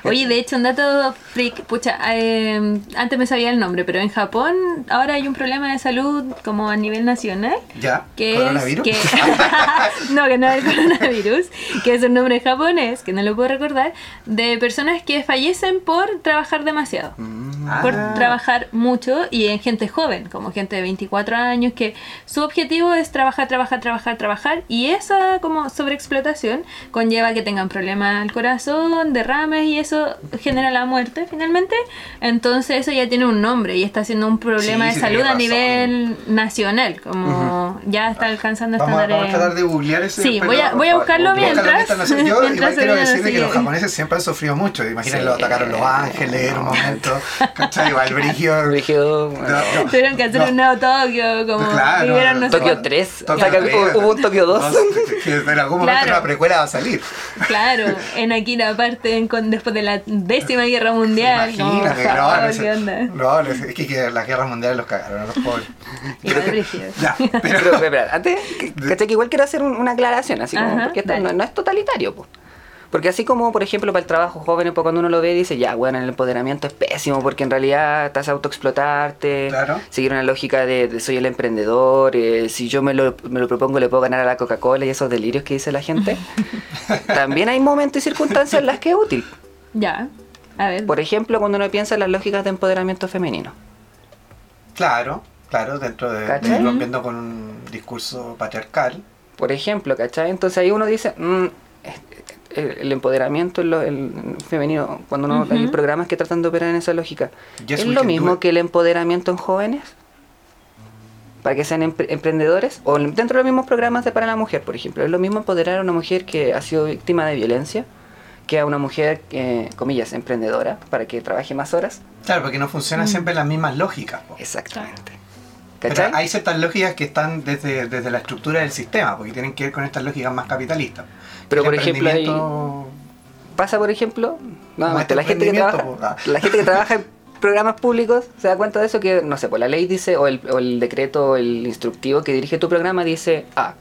S2: Oye, de hecho, un dato freak, pucha, eh, antes me sabía el nombre, pero en Japón ahora hay un problema de salud como a nivel nacional.
S1: ¿Ya?
S2: Que
S1: ¿Coronavirus?
S2: es que no, que no es el coronavirus, que es un nombre japonés, que no lo puedo recordar, de personas que fallecen por trabajar demasiado. Por
S1: Ah.
S2: trabajar mucho y en gente joven, como gente de 24 años, que su objetivo es trabajar, trabajar, trabajar, trabajar, y esa como sobreexplotación conlleva que tengan problemas al corazón, derrames, y eso genera la muerte finalmente. Entonces eso ya tiene un nombre y está siendo un problema
S1: Sí,
S2: de
S1: sí,
S2: salud a
S1: razón.
S2: nivel nacional, como ya está alcanzando
S1: Vamos, a-
S2: estándares.
S1: vamos a tratar de googlear ese.
S2: Sí, voy a, voy a buscarlo
S1: Búscalo
S2: mientras.
S1: Yo
S2: mientras
S1: igual quiero decirle que los japoneses siempre han sufrido mucho. Imagínate,
S3: Sí.
S1: lo atacaron los ángeles en un momento. ¿Cachai? Igual Brigio. No, no.
S2: Tuvieron que hacer
S1: No.
S2: un nuevo Tokio, como
S1: Claro,
S2: no
S3: Tokio
S2: cuánto.
S3: 3. O
S1: Tokio
S3: sea, que
S1: tres.
S3: hubo, hubo un Tokio 2.
S1: No, que en algún momento
S2: Claro.
S1: una precuela va a salir.
S2: Claro, en Akira aparte en- con, después de la décima guerra mundial.
S1: Imagínate, no, no,
S2: ¿qué onda?
S1: no, es que, que las guerras mundiales los cagaron a los pobres. Ya,
S3: Pero,
S1: pero.
S3: espera, antes, que- ¿cachai? Que igual quiero hacer un- una aclaración, así como,
S2: Ajá,
S3: porque esto no, no es totalitario, po. Porque así como, por ejemplo, para el trabajo joven, pues cuando uno lo ve, dice, ya, bueno, el empoderamiento es pésimo, porque en realidad estás a autoexplotarte,
S1: Claro.
S3: seguir una lógica de, de soy el emprendedor, eh, si yo me lo, me lo propongo le puedo ganar a la Coca-Cola y esos delirios que dice la gente. También hay momentos y circunstancias en las que es útil.
S2: Ya, a ver.
S3: Por ejemplo, cuando uno piensa en las lógicas de empoderamiento femenino.
S1: Claro, claro, dentro de, de rompiendo con un discurso patriarcal.
S3: Por ejemplo, ¿cachai? Entonces ahí uno dice, mm, el, el empoderamiento en lo, el femenino, cuando uno, hay
S2: Ujú.
S3: programas que tratan de operar en esa lógica,
S1: Yes,
S3: ¿es lo mismo que el empoderamiento en jóvenes? Para que sean empre- emprendedores, o dentro de los mismos programas de para la mujer, por ejemplo, ¿es lo mismo empoderar a una mujer que ha sido víctima de violencia que a una mujer, eh, comillas, emprendedora, para que trabaje más horas?
S1: Claro, porque no funcionan siempre las mismas lógicas. po.
S3: Exactamente.
S1: Pero hay ciertas lógicas que están desde, desde la estructura del sistema, porque tienen que ver con estas lógicas más capitalistas.
S3: Pero,
S1: El
S3: por ejemplo, hay- pasa por ejemplo nuevamente, la gente que trabaja
S1: po. Ah.
S3: la gente que trabaja en programas públicos se da cuenta de eso que no sé pues la ley dice o el, o el decreto o el instructivo que dirige tu programa dice A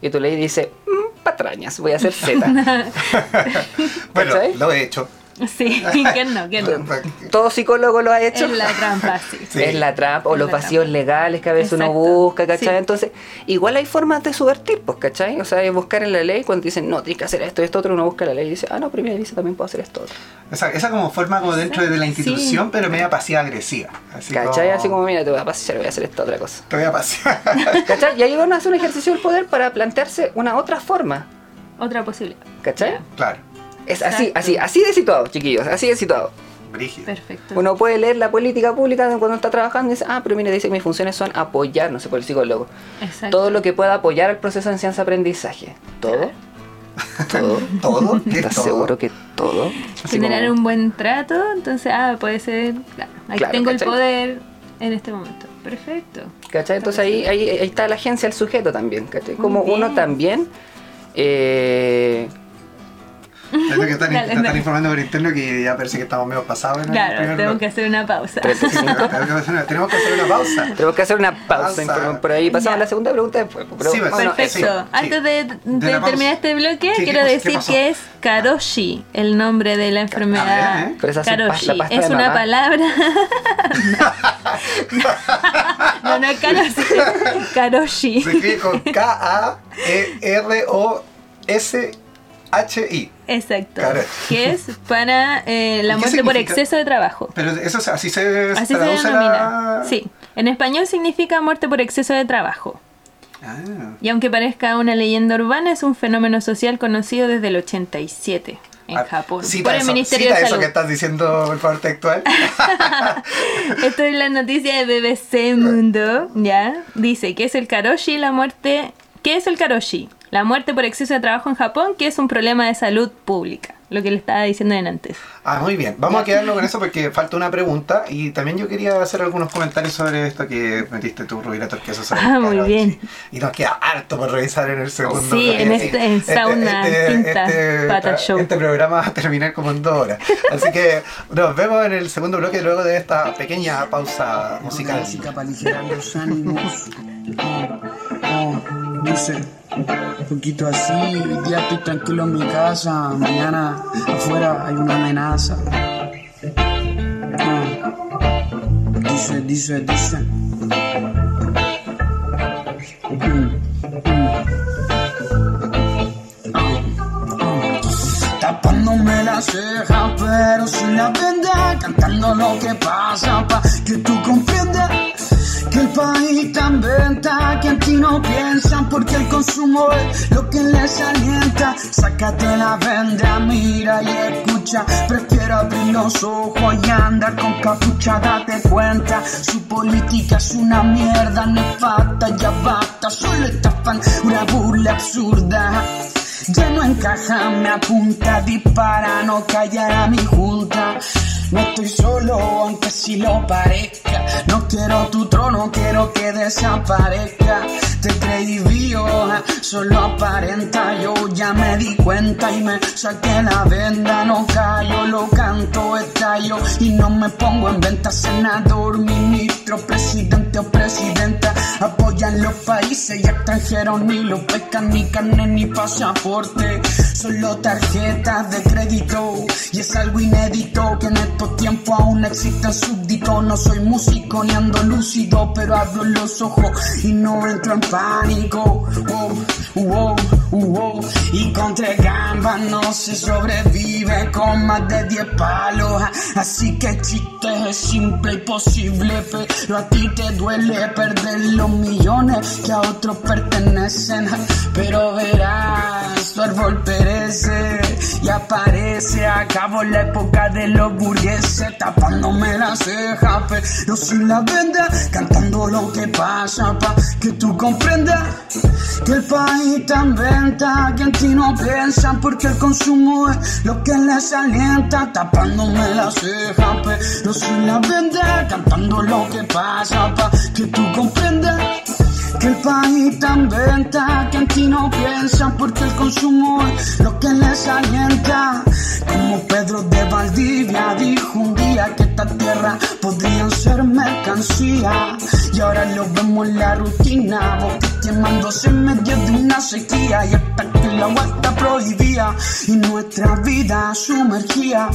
S3: y tu ley dice "Mm, patrañas voy a hacer Z
S1: Bueno, lo he hecho.
S2: Sí, que no, que no.
S3: Todo psicólogo lo ha hecho.
S2: Es la trampa, sí.
S1: Sí.
S3: Es la trampa, o
S2: Es
S3: los vacíos
S2: trampa.
S3: legales que a veces uno busca, ¿cachai?
S2: Sí.
S3: Entonces, igual hay formas de subvertir, pues, ¿cachai? O sea, es buscar en la ley cuando dicen, no, tienes que hacer esto y esto otro, uno busca la ley y dice, ah, no, pero mira, dice, también puedo hacer esto otro.
S1: Esa, esa como forma como dentro de la
S2: Sí.
S1: institución, pero media pasiva-agresiva. Así
S3: ¿cachai? Así como, mira, te voy a pasear, voy a hacer esta otra cosa.
S1: Te voy a pasear.
S3: ¿Cachai? Y ahí van a hacer un ejercicio del poder para plantearse una otra forma,
S2: Otra posibilidad.
S3: ¿cachai?
S1: Claro,
S3: Es así,
S2: Exacto.
S3: así, así de situado, chiquillos, así de situado.
S1: brígido.
S2: Perfecto.
S3: Uno puede leer la política pública cuando está trabajando y dice, ah, pero mira, dice que mis funciones son apoyar, no sé, por el psicólogo.
S2: Exacto.
S3: Todo lo que pueda apoyar el proceso de enseñanza-aprendizaje. ¿Todo? ¿Todo?
S1: ¿Todo? ¿Qué es
S3: ¿Estás
S1: todo?
S3: seguro que todo? Así
S2: Generar
S3: como-
S2: un buen trato, entonces, ah, puede ser. Claro, ahí
S3: Claro,
S2: tengo
S3: ¿cachai?
S2: el poder en este momento. Perfecto.
S3: ¿Cachai? Entonces ahí, ahí, ahí está la agencia, el sujeto también, ¿cachai? Como uno también... eh,
S1: Es lo que están,
S2: Dale,
S1: te están
S2: dale.
S1: informando por interno que ya parece que estamos medio pasados
S2: Claro,
S1: bloque.
S2: que hacer una pausa.
S3: Pero-
S1: tenemos, que hacer una, tenemos que hacer una pausa.
S3: tenemos que hacer una pausa,
S1: Pausa.
S3: por, ahí pasamos a la segunda pregunta después. Pero,
S1: Sí,
S3: bueno,
S2: Perfecto.
S1: sí.
S2: Antes de, terminar este bloque,
S1: Sí, ¿qué
S2: quiero decir que es karoshi, el nombre de la enfermedad.
S1: ver, ¿eh?
S3: Pero la
S2: karoshi. Es una
S3: mamá.
S2: palabra. no, no, karoshi. karoshi.
S1: Se escribe con E K-A-E-R-O-S-H-I.
S2: Exacto. Que es para eh, la
S1: ¿Y qué
S2: muerte por exceso de trabajo.
S1: Pero eso es- así se
S2: Así se denomina.
S1: la...
S2: Sí. En español significa muerte por exceso de trabajo.
S1: Ah.
S2: Y aunque parezca una leyenda urbana, es un fenómeno social conocido desde el 87 en
S1: Ah,
S2: Japón
S1: Cita
S2: por el
S1: eso,
S2: Ministerio
S1: cita
S2: de
S1: eso
S2: Salud.
S1: que estás diciendo, por favor, textual.
S2: Esto es la noticia de BBC Mundo, ¿ya? Dice que es el karoshi la muerte... ¿Qué es el karoshi? La muerte por exceso de trabajo en Japón, que es un problema de salud pública. Lo que le estaba diciendo en antes.
S1: Ah, muy bien. Vamos a quedarnos con eso porque falta una pregunta y también yo quería hacer algunos comentarios sobre esto que metiste tú, Rubira Torqueso. sobre
S2: Ah, muy bien.
S1: Y nos queda harto por revisar en el segundo.
S2: Sí,
S1: bloque.
S2: en este- en sauna, quinta pata show.
S1: Este programa va a terminar como en dos horas. Así que nos vemos en el segundo bloque luego de esta pequeña pausa musical.
S4: dice, un poquito así, hoy día estoy tranquilo en mi casa, mañana afuera hay una amenaza. Oh, dice, dice, dice. Oh. Tapándome la ceja, pero sin la venda, cantando lo que pasa pa' que tú comprendas el país en venta, que en ti no piensan porque el consumo es lo que les alienta. Sácate la venda, mira y escucha, prefiero abrir los ojos y andar con capucha, date cuenta. Su política es una mierda nefasta, ya basta, solo estafan una burla absurda. Ya no encaja, me apunta, dispara, no callar a mi junta. No estoy solo, aunque si lo parezca. No quiero tu trono, quiero que desaparezca. Te creí vieja, solo aparenta. Yo ya me di cuenta y me saqué la venda. No callo, lo canto, estallo. Y no me pongo en venta, senador, ministro, presidente o presidenta. Apoyan los países y extranjeros, ni lo pescan, ni carne, ni pasaporte. Solo tarjetas de crédito. Y es algo inédito que en estos tiempos aún existen súbditos. No soy músico ni ando lúcido, pero abro los ojos y no entro en pánico. Wow, wow, wow. Y contra gambas no se sobrevive con más de 10 palos. Así que chiste es simple y posible, pero a ti te duele perder los millones que a otros pertenecen. Pero verás, tu árbol perece y aparece. Acabó la época de los burgueses, tapándome la ceja, pero sin la venda, cantando lo que pasa pa' que tú comprendas que el país está en venta, que en ti no piensan porque el consumo es lo que les alienta, tapándome la ceja, pero sin la venda, cantando lo que pasa pa' que tú comprendas Que el país en venta, que en ti no piensan porque el consumo es lo que les alienta. Como Pedro de Valdivia dijo un día que esta tierra podrían ser mercancía. Y ahora lo vemos en la rutina, bosques quemándose en medio de una sequía. Y hasta que el agua está prohibida y nuestra vida sumergía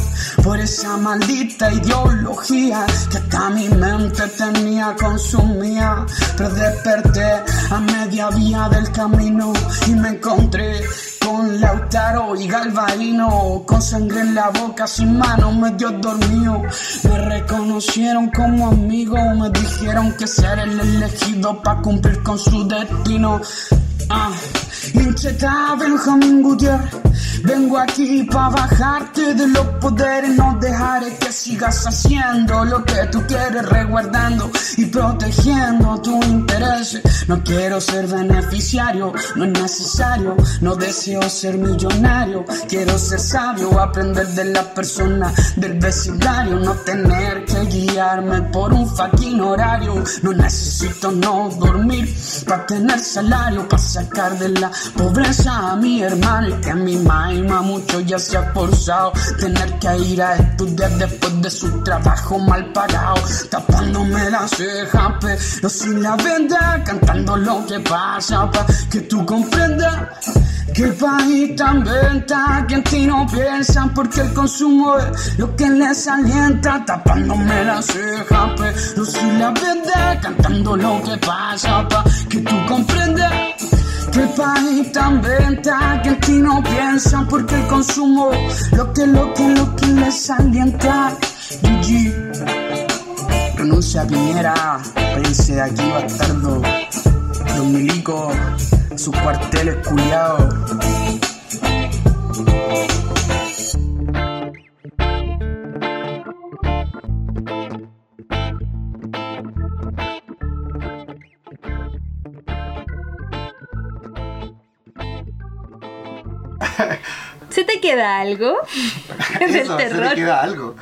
S4: por esa maldita ideología que hasta mi mente tenía consumida. Pero desperté a media vía del camino y me encontré con Lautaro y Galvarino, con sangre en la boca, sin mano, medio dormido. Me reconocieron como amigo, me dijeron que ser el elegido para cumplir con su destino. Ah, hincheta Benjamín Gutiérrez, vengo aquí para bajarte de los poderes, no dejaré que sigas haciendo lo que tú quieres, resguardando y protegiendo tu interés. No quiero ser beneficiario, no es necesario, no deseo ser millonario, quiero ser sabio, aprender de la persona del vecindario, no tener que guiarme por un fucking horario, no necesito no dormir para tener salario, para sacar de la pobreza a mi hermano que mi maima mucho ya se ha forzado tener que ir a estudiar después de su trabajo mal pagado, tapándome la ceja, pero sin la venda, cantando lo que pasa pa' que tú comprendas. Que el país en venta, que en ti no piensan porque el consumo es lo que les alienta, tapándome la ceja, pero sin la venda, cantando lo que pasa pa' que tú comprendas. Que el país en venta, que en ti no piensan porque el consumo lo que, lo que, lo que les alienta. GG. Renuncia a Piñera, de aquí bastardo. Los milicos, sus cuarteles culiados.
S2: ¿Se te queda algo?
S1: Eso, se
S2: terror.
S1: le queda algo.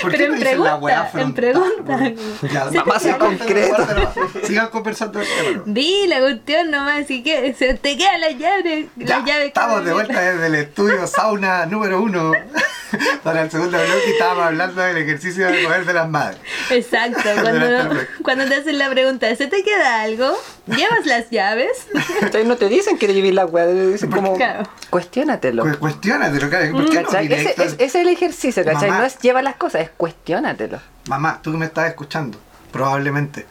S1: ¿Por qué
S2: Pero
S1: no
S2: en
S1: dicen la weá
S2: pregunta, en pregunta. Te
S3: sea
S2: queda-
S3: concreto.
S1: Sigan conversando tema.
S2: Di la cuestión nomás, así que se te queda la llave.
S1: Ya, estamos de vuelta desde el estudio sauna número uno para el segundo bloque y estábamos hablando del ejercicio del poder de las madres.
S2: Exacto, cuando, cuando te hacen la pregunta, ¿se te queda algo? ¿Llevas las llaves?
S3: Ustedes no te dicen que llevar la weá, dicen como.
S2: Claro.
S3: Cuestiónatelo.
S1: Cu- Cuestiónatelo, ¿por qué no
S3: ¿Cachai? Ese, es, ese es el ejercicio, ¿cachai?
S1: Mamá.
S3: No es lleva las cosas, es cuestiónatelo.
S1: Mamá, tú que me estás escuchando, probablemente.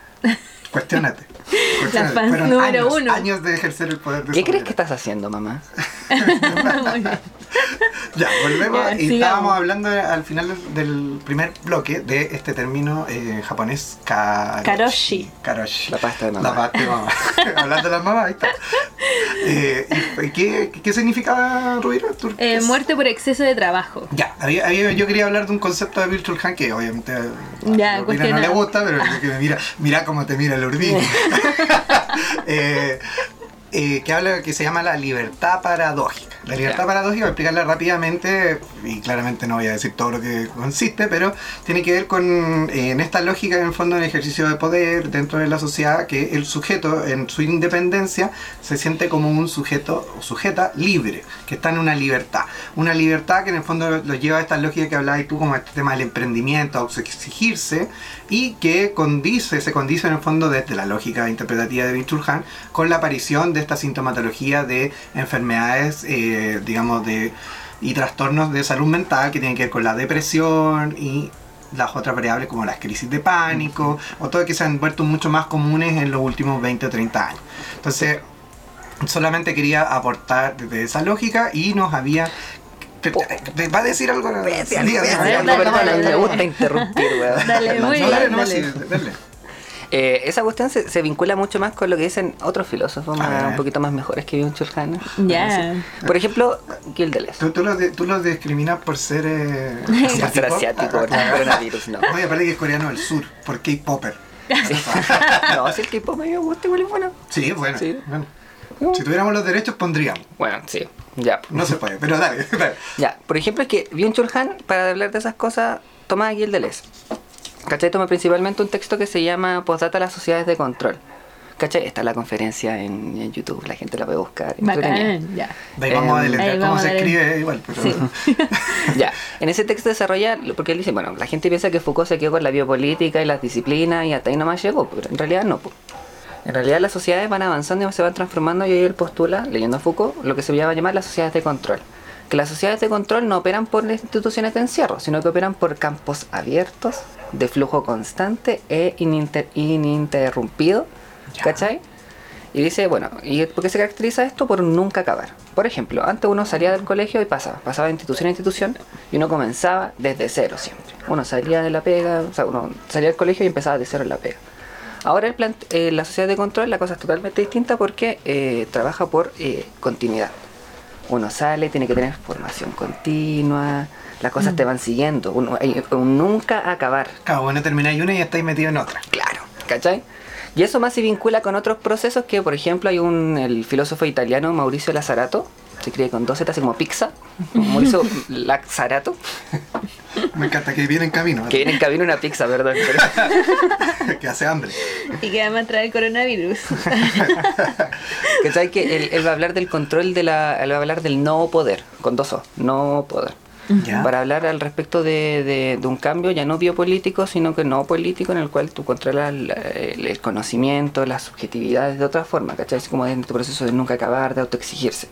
S1: Cuestiónate.
S2: Fans
S1: Fueron
S2: número
S1: años,
S2: uno.
S1: años de ejercer el poder de
S3: ¿Qué crees que estás haciendo, mamá?
S1: Ya, volvemos
S2: Ya,
S1: y
S2: sigamos.
S1: estábamos hablando al final del primer bloque de este término eh, japonés karoshi.
S2: Karoshi.
S1: Karoshi.
S3: La pasta de mamá.
S1: La pasta de mamá. hablando de las mamás, ahí está. Eh, ¿y ¿qué, ¿Qué significa, Rubira? ¿Tú-
S2: Eh, muerte por exceso de trabajo.
S1: Ya, había- había- yo quería hablar de un concepto de Virtual Hand que obviamente
S2: Ya,
S1: a no le gusta, pero que me mira, mira cómo te mira el Urbina. Eh, eh, que habla que se llama la libertad paradójica. La libertad paradójica, voy a explicarla rápidamente, y claramente no voy a decir todo lo que consiste, pero tiene que ver con, eh, en esta lógica, en el fondo, el ejercicio de poder dentro de la sociedad, que el sujeto, en su independencia, se siente como un sujeto o sujeta libre, que está en una libertad. Una libertad que en el fondo lo lleva a esta lógica que hablabas tú, como este tema del emprendimiento, a exigirse, y que condice, se condice en el fondo desde la lógica interpretativa de Vinchul Han con la aparición de esta sintomatología de enfermedades, eh, digamos, de y trastornos de salud mental que tienen que ver con la depresión y las otras variables como las crisis de pánico o todo que se han vuelto mucho más comunes en los últimos 20 o 30 años. Entonces, solamente quería aportar desde esa lógica y nos había... ¿Te, te- va a decir algo?
S3: Vete al-
S1: diga.
S2: dale,
S3: perdona,
S2: dale,
S3: me gusta interrumpir, weón.
S2: Dale, muy
S1: No, dale,
S2: bien,
S1: no,
S2: dale.
S1: sí, dale.
S3: Eh, esa cuestión se, se vincula mucho más con lo que dicen otros filósofos
S1: A
S3: más-
S1: ver.
S3: un poquito más mejores que Byung-Chul Han.
S2: Ya.
S3: Por ejemplo, Gildeles.
S1: ¿Tú, tú, los de- tú los discriminas por ser eh,
S3: Por ser asiático, por
S1: Ah,
S3: coronavirus, no.
S1: Oye, parece que es coreano del sur, por K-Popper.
S3: No, si el K-pop me gusta, igual es bueno.
S1: Sí, bueno.
S3: Sí.
S1: bueno. Si tuviéramos los derechos, pondríamos.
S3: Bueno, sí, ya.
S1: No se puede, pero dale, dale.
S3: Ya, por ejemplo, es que Byung-Chul Han, para hablar de esas cosas, toma a Gildeles. ¿Cachai? Toma principalmente un texto que se llama Postdata a las sociedades de control. ¿Cachai? Está la conferencia en, en YouTube, la gente la puede buscar.
S2: Bacán, ya.
S1: De ahí vamos a
S3: Em,
S1: deletrear cómo
S2: vamos
S1: se escribe igual, pero
S2: Sí.
S3: Ya, en ese texto desarrolla, porque él dice, bueno, la gente piensa que Foucault se quedó con la biopolítica y las disciplinas y hasta ahí nomás llegó, pero en realidad no. po. En realidad las sociedades van avanzando y se van transformando y ahí él postula, leyendo a Foucault, lo que se llama llamar las sociedades de control. Que las sociedades de control no operan por instituciones de encierro, sino que operan por campos abiertos, de flujo constante e ininter- ininterrumpido,
S1: Ya.
S3: ¿cachai? Y dice, bueno, ¿y por qué se caracteriza esto? Por nunca acabar. Por ejemplo, antes uno salía del colegio y pasaba, pasaba de institución a institución y uno comenzaba desde cero siempre. Uno salía de la pega, o sea, uno salía del colegio y empezaba de cero en la pega. Ahora el plant- eh, la sociedad de control, la cosa es totalmente distinta porque eh, trabaja por eh, continuidad. Uno sale, tiene que tener formación continua, las cosas te van siguiendo, uno, hay un nunca acabar.
S1: Claro, bueno, termináis una y estáis metido en otra.
S3: Claro, ¿cachai? Y eso más se vincula con otros procesos que, por ejemplo, hay un el filósofo italiano Mauricio Lazzarato, se escribe con dos Z, así como pizza, Mauricio Lazzarato,
S1: Me encanta que viene en camino,
S3: que viene en camino una pizza, perdón. pero-
S1: que hace hambre.
S2: Y que además trae el coronavirus.
S3: ¿Cachai? Que él, él va a hablar del control de la. Él va a hablar del no poder, con dos O, no poder.
S1: Ya.
S3: Para hablar al respecto de, de- de un cambio ya no biopolítico, sino que no político, en el cual tú controlas la- el, el conocimiento, las subjetividades de otra forma, ¿cachai? Es como en tu proceso de nunca acabar, de autoexigirse.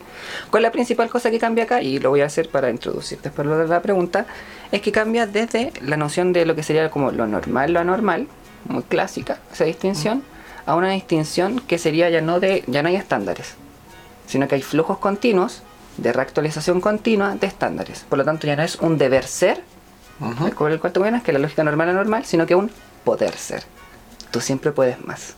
S3: ¿Cuál es la principal cosa que cambia acá? Y lo voy a hacer para introducir después lo de la pregunta, es que cambia desde la noción de lo que sería como lo normal, lo anormal, muy clásica, esa distinción, a una distinción que sería ya no de, ya no hay estándares, sino que hay flujos continuos de reactualización continua de estándares. Por lo tanto, ya no es un deber ser,
S1: Ujú.
S3: con el cual te que la lógica normal es normal, sino que un poder ser. Tú siempre puedes más.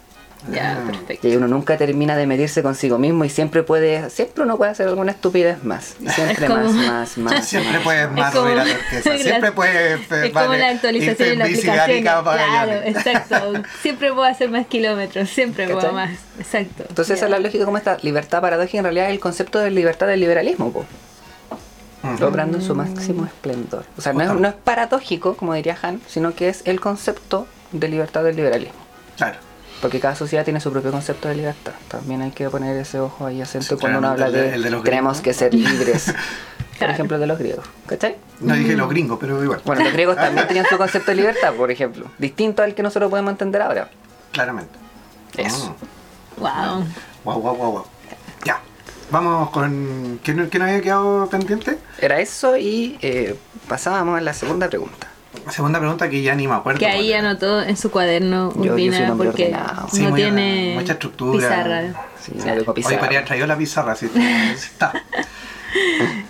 S2: Ya,
S1: Ah.
S2: perfecto.
S3: Y uno nunca termina de medirse consigo mismo y siempre puede, siempre uno puede hacer alguna estupidez más. Y Siempre
S2: Es como-
S3: más, más, más.
S1: Siempre
S3: más.
S1: puedes más
S2: como-
S1: subir a la Siempre puedes.
S2: Es como la actualización en la aplicación. Claro, exacto. Siempre puedo hacer más kilómetros, siempre puedo
S3: ¿Cachai?
S2: más. Exacto.
S3: Entonces esa es la lógica como esta libertad paradójica en realidad es el concepto de libertad del liberalismo, po, obrando en su máximo esplendor. O sea, no es, no es paradójico, como diría Han, sino que es el concepto de libertad del liberalismo.
S1: Claro.
S3: Porque cada sociedad tiene su propio concepto de libertad. También hay que poner ese ojo ahí acento
S1: Sí,
S3: cuando uno habla de,
S1: de- el de los
S3: tenemos que ser libres. Por ejemplo, de los griegos. ¿Cachai?
S1: No dije los gringos, pero igual.
S3: Bueno, los griegos también tenían su concepto de libertad, por ejemplo. Distinto al que nosotros podemos entender ahora.
S1: Claramente.
S3: Eso.
S2: Wow.
S1: Wow, wow, wow, wow. Ya. Vamos con. ¿Qué, no- qué nos había quedado pendiente?
S3: Era eso y eh, pasábamos a la segunda pregunta.
S1: Segunda pregunta que ya ni me acuerdo.
S2: Que ahí
S1: era.
S2: anotó en su cuaderno Urbina porque
S3: ordenado.
S1: Sí,
S2: no
S1: muy-
S2: tiene
S1: mucha estructura.
S2: pizarra.
S3: Sí, no tengo
S1: Hoy
S3: pizarra.
S1: podría traer la pizarra, sí. sí está.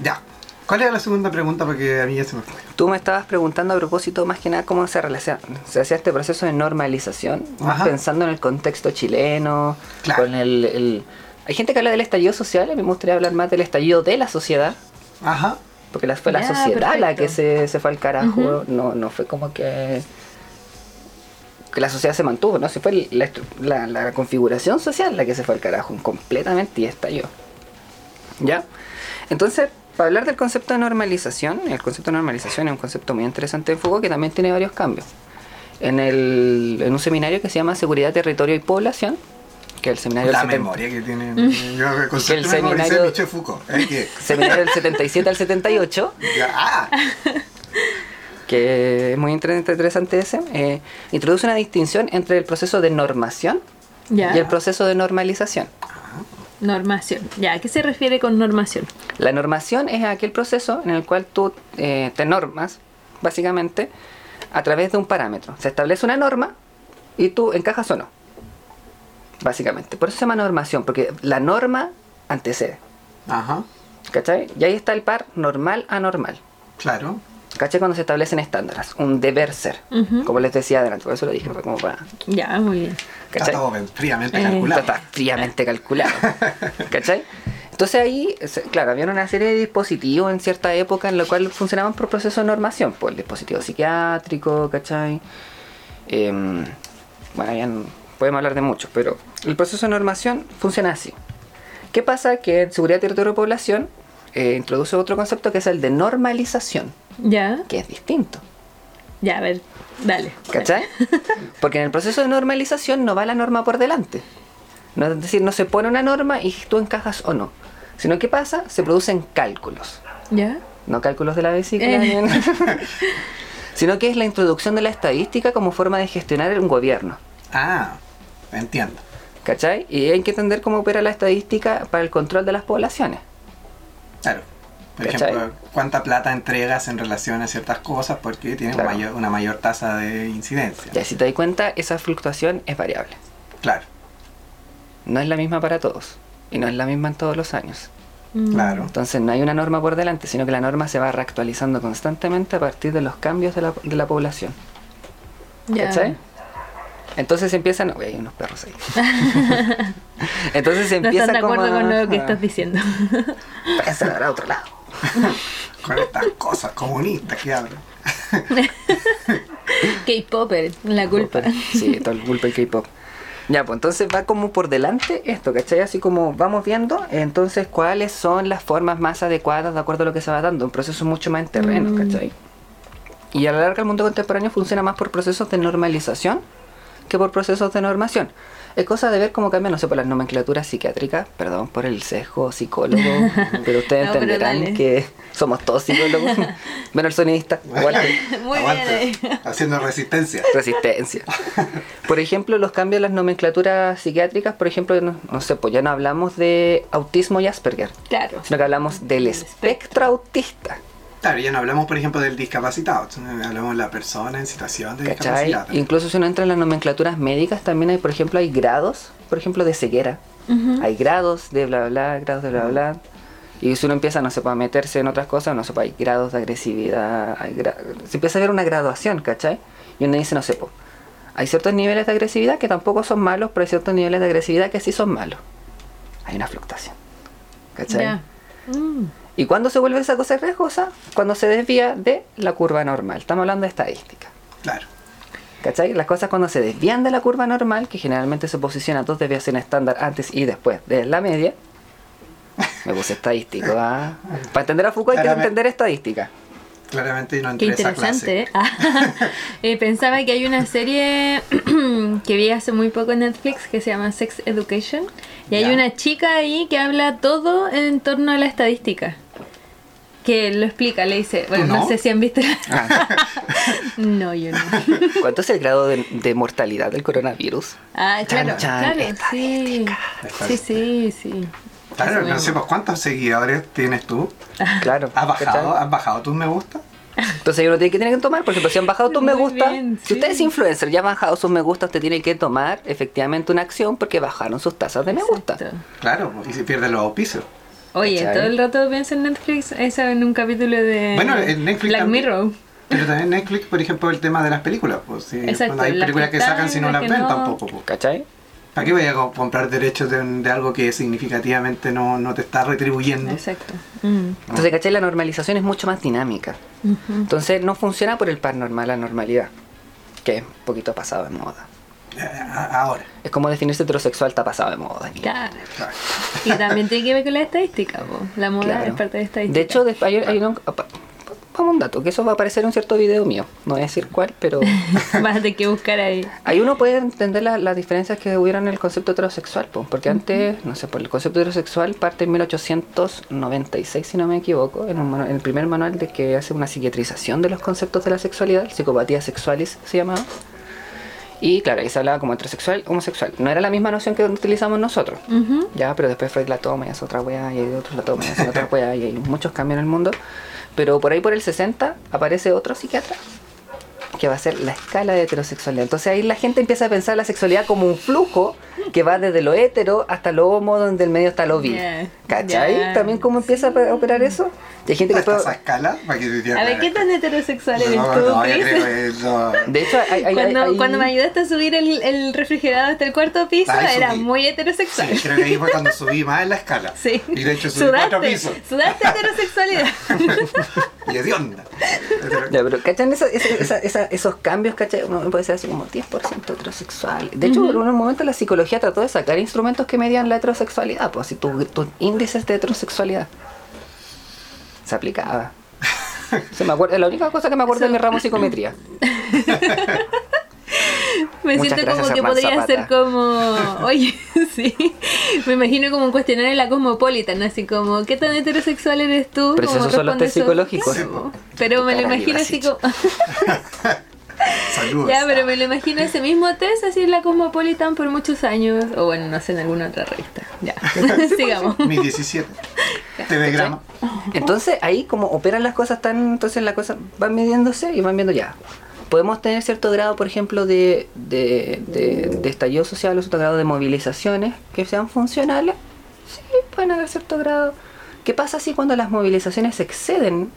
S1: ya. ¿Cuál era la segunda pregunta? Porque a mí ya se me fue.
S3: Tú me estabas preguntando a propósito más que nada cómo se, relaciona, se hacía este proceso de normalización,
S1: Ajá.
S3: pensando en el contexto chileno,
S1: Claro.
S3: con el, el- Hay gente que habla del estallido social, a mí me gustaría hablar más del estallido de la sociedad,
S1: Ajá.
S3: Porque la, fue la sociedad la que se, se fue al carajo, no, no fue como que... que la sociedad se mantuvo, ¿no? Se fue la, la, la configuración social la que se fue al carajo completamente y estalló. ¿Ya? Entonces, para hablar del concepto de normalización, el concepto de normalización es un concepto muy interesante de Foucault que también tiene varios cambios. En, el, en un seminario que se llama Seguridad, Territorio y Población, que el seminario
S1: La
S3: del
S1: memoria que tiene. Yo con
S3: Que el seminario-
S1: Michel Foucault. ¿eh? Que,
S3: seminario del 77 al 78,
S1: ya, ah,
S3: que es muy inter- interesante ese, eh, introduce una distinción entre el proceso de normación
S2: Ya.
S3: y el proceso de normalización.
S2: Normación. Ya, ¿a qué se refiere con normación?
S3: La normación es aquel proceso en el cual tú eh, te normas, básicamente, a través de un parámetro. Se establece una norma y tú encajas o no. Básicamente. Por eso se llama normación, porque la norma antecede.
S1: ajá.
S3: ¿Cachai? Y ahí está el par normal-anormal.
S1: Claro.
S3: ¿Cachai? Cuando se establecen estándares. Un deber ser. Como les decía adelante, por eso lo dije, fue como para.
S2: Ya, muy bien.
S1: Está
S3: ¿Cachai?
S1: todo fríamente
S2: Eh,
S1: calculado.
S3: Está fríamente calculado. ¿Cachai? Entonces ahí, claro, había una serie de dispositivos en cierta época en lo cual funcionaban por proceso de normación. Pues el dispositivo psiquiátrico, ¿cachai? Em, bueno, habían- podemos hablar de muchos, pero el proceso de normación funciona así. ¿Qué pasa? Que en seguridad, territorio y población eh, introduce otro concepto que es el de normalización,
S2: Ya,
S3: que es distinto.
S2: ya, a ver, dale.
S3: ¿Cachai? Porque en el proceso de normalización no va la norma por delante. No es decir, no se pone una norma y tú encajas o no. Sino que pasa, se producen cálculos.
S2: ¿Ya?
S3: No cálculos de la vesícula,
S2: Eh.
S3: sino que es la introducción de la estadística como forma de gestionar un gobierno.
S1: Ah, entiendo.
S3: ¿Cachai? Y hay que entender cómo opera la estadística para el control de las poblaciones.
S1: Claro. Por
S3: ¿Cachai?
S1: ejemplo, cuánta plata entregas en relación a ciertas cosas porque tienes
S3: Claro.
S1: mayor- una mayor tasa de incidencia.
S3: Ya, si te das cuenta, esa fluctuación es variable.
S1: Claro,
S3: No es la misma para todos. Y no es la misma en todos los años.
S2: Mm.
S1: claro.
S3: Entonces no hay una norma por delante, sino que la norma se va reactualizando constantemente a partir de los cambios de la, de la población.
S2: Ya.
S3: ¿Cachai? Entonces empiezan... Uy, hay unos perros ahí. Entonces se
S2: No están de
S3: como
S2: acuerdo
S3: a-
S2: con lo que estás diciendo.
S3: Váyanse a otro lado.
S1: Con estas cosas comunistas que hablan.
S2: K-Popper, la culpa.
S3: Sí, todo el culpa del K-pop. Ya, pues entonces va como por delante esto, ¿cachai? Así como vamos viendo, entonces cuáles son las formas más adecuadas de acuerdo a lo que se va dando. Un proceso mucho más en terreno,
S2: Mm.
S3: ¿cachai? Y a la larga el mundo contemporáneo funciona más por procesos de normalización que por procesos de normación. Es cosa de ver cómo cambian, no sé, por las nomenclaturas psiquiátricas, perdón por el sesgo psicólogo, pero ustedes
S2: No, pero
S3: entenderán
S2: dale.
S3: que somos todos psicólogos, menos el sonidista, igual que-
S2: Muy
S1: Aguante,
S2: bien.
S1: Haciendo resistencia.
S3: Resistencia. Por ejemplo, los cambios en las nomenclaturas psiquiátricas, por ejemplo, no, no sé, pues ya no hablamos de autismo y Asperger,
S2: Claro.
S3: sino que hablamos del espectro autista.
S1: Claro, ya no hablamos, por ejemplo, del discapacitado. Hablamos de la persona en situación de
S3: ¿Cachai?
S1: discapacidad.
S3: Incluso si uno entra en las nomenclaturas médicas, también hay, por ejemplo, hay grados, por ejemplo, de ceguera. Hay grados de bla, bla, bla, grados de bla, bla. Y si uno empieza, no se puede meterse en otras cosas, no sé, pues, hay grados de agresividad, hay gra- se empieza a ver una graduación, ¿cachai? Y uno dice, no sé, pues, hay ciertos niveles de agresividad que tampoco son malos, pero hay ciertos niveles de agresividad que sí son malos. Hay una fluctuación, ¿cachai?
S2: Ya. Mm.
S3: ¿Y cuándo se vuelve esa cosa riesgosa? Cuando se desvía de la curva normal. Estamos hablando de estadística.
S1: Claro.
S3: ¿Cachai? Las cosas cuando se desvían de la curva normal, que generalmente se posiciona dos desviaciones estándar antes y después de la media. Me puse estadístico, ¿ah? Para entender a Foucault hay que entender estadística.
S1: Claramente no
S2: Qué
S1: entré a esa
S2: interesante.
S1: clase.
S2: ¿eh? Ah, eh, pensaba que hay una serie que vi hace muy poco en Netflix que se llama Sex Education. Y hay
S1: Ya.
S2: una chica ahí que habla todo en torno a la estadística. Que lo explica, le dice, bueno, no?
S1: no?
S2: sé si han visto.
S3: Ah.
S2: no, yo no.
S3: ¿Cuánto es el grado de, de mortalidad del coronavirus?
S2: Ah, claro,
S3: Chan, chan,
S2: claro, sí. Sí, sí, sí.
S1: Claro, no sé, pues, ¿cuántos seguidores tienes tú?
S3: Claro.
S1: ¿Has bajado. ¿Has bajado tus me gusta?
S3: Entonces uno tiene que tener que tomar, por ejemplo, si han bajado tus me gusta,
S2: bien,
S3: si usted es influencer y ha bajado sus me gusta, usted tiene que tomar efectivamente una acción porque bajaron sus tasas de me gusta.
S1: Claro, y se pierden los auspicios.
S2: Oye,
S3: ¿Cachai?
S2: todo el rato pienso en Netflix, eso en un capítulo de
S1: Bueno, en Netflix
S2: Black
S1: también.
S2: Mirror.
S1: Pero también Netflix, por ejemplo, el tema de las películas. Pues, sí,
S2: Exacto,
S1: cuando hay
S2: las
S1: películas
S2: que
S1: que sacan si no
S2: las
S1: ven
S2: no.
S1: tampoco. pues.
S3: ¿Cachai?
S1: ¿Para qué vayas a comprar derechos de, de algo que significativamente no, no te está retribuyendo?
S2: Exacto. Mm.
S3: Entonces, ¿cachai? La normalización es mucho más dinámica. Entonces, no funciona por el par normal, la normalidad, que es un poquito pasado de moda.
S1: Ahora.
S3: Es como definirse heterosexual está pasado de moda.
S2: Claro.
S1: claro.
S2: Y también tiene que ver con la estadística, po. la moda
S3: Claro.
S2: es parte de estadística.
S3: De hecho, después hay, hay un, vamos un dato, que eso va a aparecer en un cierto video mío. No voy a decir cuál, pero
S2: vas a tener que buscar ahí.
S3: ahí uno puede entender la- las diferencias que hubieron en el concepto heterosexual. po, porque antes, no sé, por el concepto heterosexual parte en 1896, si no me equivoco, en, un manu- en el primer manual de que hace una psiquiatrización de los conceptos de la sexualidad, psicopatía sexualis se llamaba. Y claro, ahí se hablaba como heterosexual, homosexual. No era la misma noción que utilizamos nosotros.
S2: Ujú.
S3: Ya, pero después Freud la toma y hace otra weá, y hay otros la toman y hacen otra weá, y hay muchos cambios en el mundo. Pero por ahí por el 60 aparece otro psiquiatra que va a ser la escala de heterosexualidad. Entonces ahí la gente empieza a pensar la sexualidad como un flujo que va desde lo hetero hasta lo homo, donde el medio está lo bi.
S2: Ya,
S3: ¿Cachai? También cómo empieza
S2: sí.
S3: a operar eso. Hay gente que
S1: ¿Hasta
S3: puede...
S1: esa escala? Para que te
S2: A ver, ¿qué tan heterosexual eres
S1: no,
S2: tú,
S1: no,
S2: Chris?
S1: creo no.
S3: De hecho, hay, hay-
S2: Cuando,
S3: hay-
S2: cuando me ayudaste a subir el, el refrigerador hasta el cuarto piso,
S1: Ay,
S2: era
S1: subí.
S2: muy heterosexual.
S1: Sí, creo que ahí fue cuando subí más en la escala.
S2: Sí.
S1: Y de hecho subí cuatro
S2: sudaste,
S1: pisos.
S2: sudaste heterosexualidad.
S1: Y de onda.
S3: Ya, pero ¿cachan esa- esa- esa- esa- esos cambios, cachai? Uno puede ser así como 10% heterosexual. De hecho, en un momento la psicología trató de sacar instrumentos que medían la heterosexualidad, pues así tu- tus índices de heterosexualidad. Se aplicaba. Se me acuerda, la única cosa que me acuerdo de mi ramo psicometría.
S2: Me
S3: Muchas
S2: siento como que podría
S3: Zapata.
S2: ser como. Oye, sí. Me imagino como un cuestionario en la Cosmopolitan, así como, ¿qué tan heterosexual eres tú?
S3: Pero esos son los test psicológicos.
S2: Pero me lo imagino así como.
S1: Saludos.
S2: ya, pero me lo imagino ese mismo test así en la Cosmopolitan por muchos años. O bueno, no sé, en alguna otra revista. Ya, sigamos.
S1: Mi 17. Telegrama.
S3: Entonces ahí como operan las cosas tan, entonces las cosas van midiéndose y van viendo ya. Podemos tener cierto grado, por ejemplo, de, de, de, de estallido social o cierto grado de movilizaciones que sean funcionales. Sí, pueden haber cierto grado. ¿Qué pasa si cuando las movilizaciones exceden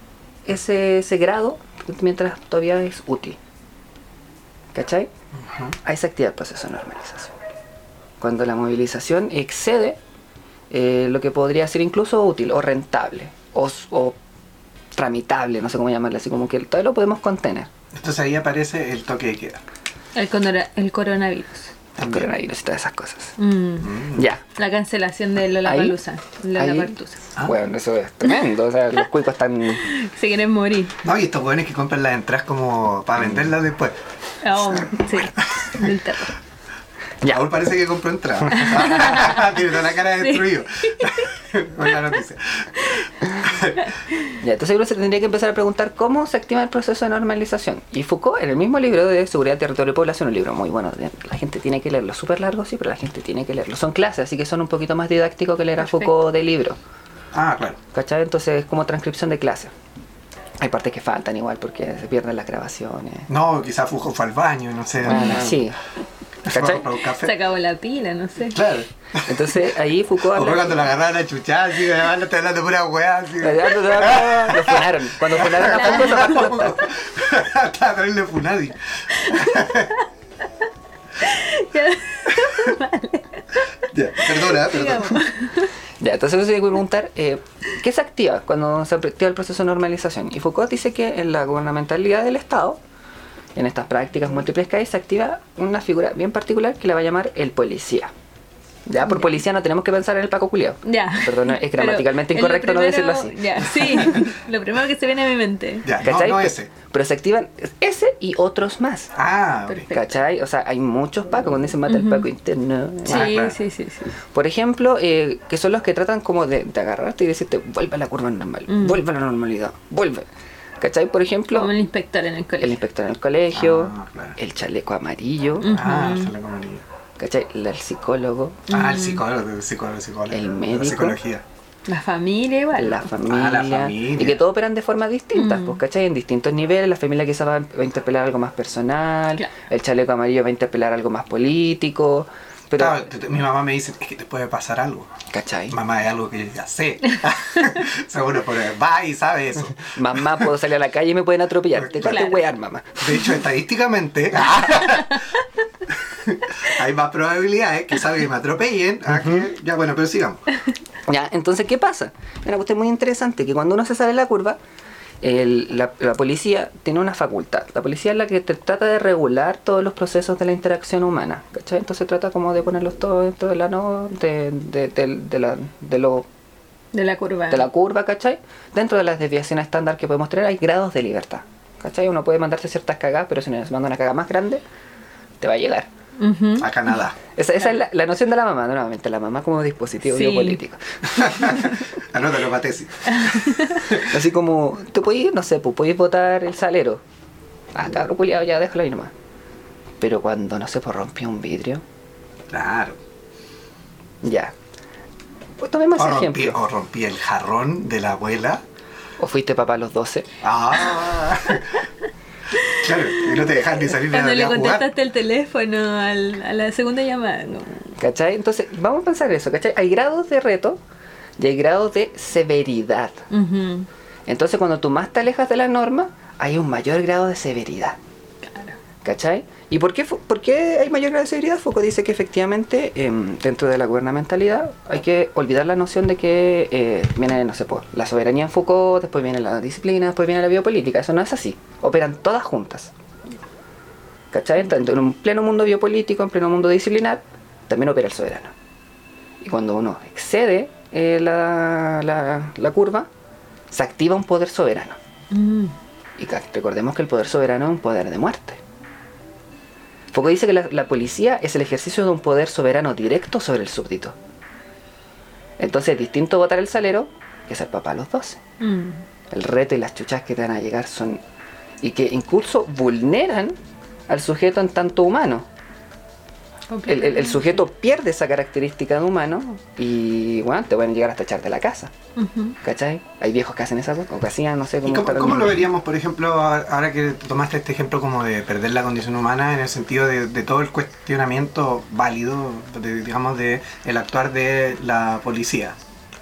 S3: ese, ese grado mientras todavía es útil? ¿Cachai? Ahí se activa el proceso de normalización. Cuando la movilización excede eh, lo que podría ser incluso útil o rentable o, tramitable, no sé cómo llamarle, así como que todavía lo podemos contener.
S1: Entonces ahí aparece el toque de queda.
S2: El, el coronavirus.
S3: El coronavirus y todas esas cosas.
S2: Mm.
S3: Ya.
S2: La cancelación de Lollapalooza. Lollapalooza.
S1: Ah.
S3: Bueno, eso es tremendo. O sea, los cuicos están.
S2: Se quieren morir.
S1: No, y estos jóvenes que compran las entradas como para venderlas después.
S2: Oh, sí, del terror.
S3: Ya.
S1: Aún parece que compró entradas. Tiene toda la cara de destruido. Buena noticia.
S3: Ya, entonces uno se tendría que empezar a preguntar cómo se activa el proceso de normalización. Y Foucault, en el mismo libro de Seguridad, Territorio y Población, un libro muy bueno, la gente tiene que leerlo, súper largo, sí, pero la gente tiene que leerlo. Son clases, así que son un poquito más didácticos que leer a. Foucault de libro.
S1: Ah, claro.
S3: ¿Cachai? Entonces es como transcripción de clase. Hay partes que faltan igual porque se pierden las grabaciones.
S1: No, quizás Fujo fue al baño, no sé.
S3: Bueno, sí. ¿Cachai?
S1: Para un café.
S2: Se acabó la pila, no sé.
S1: Claro.
S3: Entonces ahí Foucault habla...
S1: cuando la agarraron a chuchar, así, además no estoy hablando pura weá, así.
S3: Lo funaron. Cuando funaron a Foucault.
S1: Estaba terrible funadi. Ya, perdona, perdona.
S3: Ya, entonces uno tiene que preguntar, eh, ¿qué se activa cuando se activa el proceso de normalización? Y Foucault dice que en la gubernamentalidad del Estado, en estas prácticas múltiples que hay, se activa una figura bien particular que la va a llamar el policía. Ya, por policía no tenemos que pensar en el Paco Culiao.
S2: Ya.
S3: Perdón, es gramaticalmente incorrecto no decirlo así.
S2: Ya, sí. lo primero que se viene a mi mente.
S1: Ya, no,
S3: ¿Cachai?
S1: no ese.
S3: Pero se activan ese y otros más.
S1: Ah.
S2: Perfecto.
S3: ¿Cachai? O sea, hay muchos pacos, cuando dicen mata el paco interno.
S2: Sí,
S1: Ah, claro.
S2: sí, sí, sí.
S3: Por ejemplo, eh, que son los que tratan como de, de agarrarte y decirte, vuelve a la curva normal,
S2: Mm.
S3: vuelve a la normalidad, vuelve. ¿Cachai? Por ejemplo,
S2: Como el inspector en el
S3: el
S2: colegio.
S3: inspector en el colegio,
S1: Ah, claro.
S3: el chaleco amarillo,
S1: Ah, se la comería.
S3: ¿cachai? La- El psicólogo,
S1: Ah, el psicólogo, el psicólogo, el psicólogo.
S3: El
S1: La
S3: médico.
S1: psicología.
S2: La familia igual.
S3: la familia,
S1: Ah, la familia.
S3: y que todos operan de formas distintas,
S2: Mm.
S3: pues, ¿cachai? En distintos niveles, la familia quizás va, va a interpelar algo más personal,
S2: Claro.
S3: el chaleco amarillo va a interpelar algo más político, pero,
S1: Claro, mi mamá me dice, es que te puede pasar algo.
S3: ¿cachai?
S1: Mamá es algo que yo ya sé. Seguro, pero va y sabe eso.
S3: Mamá, puedo salir a la calle y me pueden atropellar, te
S2: Claro.
S3: wear, mamá.
S1: De hecho, estadísticamente, hay más probabilidades que sabe que me atropellen. a que- Ya, bueno, pero sigamos.
S3: Ya, entonces, ¿qué pasa? Una cuestión muy interesante, que cuando uno se sale de la curva, el- la, la policía tiene una facultad. La policía es la que te trata de regular todos los procesos de la interacción humana, ¿cachai? Entonces trata como de ponerlos todos dentro de la, no, de, de, de- de la, de, lo,
S2: De la curva.
S3: de la curva, ¿cachai? Dentro de las desviaciones estándar que podemos tener hay grados de libertad, ¿cachai? Uno puede mandarse ciertas cagadas, pero si nos manda una cagada más grande, te va a llegar.
S2: Ujú.
S1: A Canadá.
S3: Esa, esa es la, la noción de la mamá, nuevamente, la mamá como dispositivo
S2: Sí.
S3: biopolítico.
S1: Anótalo para tesis.
S3: Así como, tú podés, no sé, pues podéis votar el salero. Ah, cabrón, culiado, ya déjalo ahí nomás. Pero cuando, no sé, pues rompió un vidrio,
S1: Claro.
S3: ya. Pues tomemos
S1: O rompí,
S3: ejemplo.
S1: o rompí el jarrón de la abuela.
S3: O fuiste papá a los 12.
S1: Ah. Claro, y no te dejan ni salir
S2: Cuando
S1: de
S2: le
S1: a jugar.
S2: contestaste el teléfono al- a la segunda llamada. no.
S3: ¿Cachai? Entonces, vamos a pensar eso, ¿cachai? Hay grados de reto y hay grados de severidad. Entonces, cuando tú más te alejas de la norma, hay un mayor grado de severidad.
S2: Claro.
S3: ¿Cachai? ¿Y por qué, por qué hay mayor seguridad? Foucault dice que efectivamente em, dentro de la gubernamentalidad hay que olvidar la noción de que eh, viene, no sé, por la soberanía en Foucault, después viene la disciplina, después viene la biopolítica. Eso no es así. Operan todas juntas. ¿Cachai? Tanto en un pleno mundo biopolítico, en pleno mundo disciplinar, también opera el soberano. Y cuando uno excede eh, la, la- la curva, se activa un poder soberano.
S2: Mm.
S3: Y recordemos que el poder soberano es un poder de muerte. Foucault dice que la, la policía es el ejercicio de un poder soberano directo sobre el súbdito. Entonces es distinto votar el salero que ser papá a los 12.
S2: Mm.
S3: El reto y las chuchas que te van a llegar son... Y que incluso vulneran al sujeto en tanto humano. El, el- el sujeto pierde esa característica de humano y, bueno, te pueden llegar hasta echar de la casa.
S2: Ujú.
S3: ¿Cachai? Hay viejos que hacen esa cosa, o que hacían, no sé
S1: ¿Y
S3: cómo...
S1: cómo,
S3: estarán-
S1: cómo lo veríamos, por ejemplo, ahora que tomaste este ejemplo como de perder la condición humana en el sentido de, de todo el cuestionamiento válido, de, digamos, de el actuar de la policía?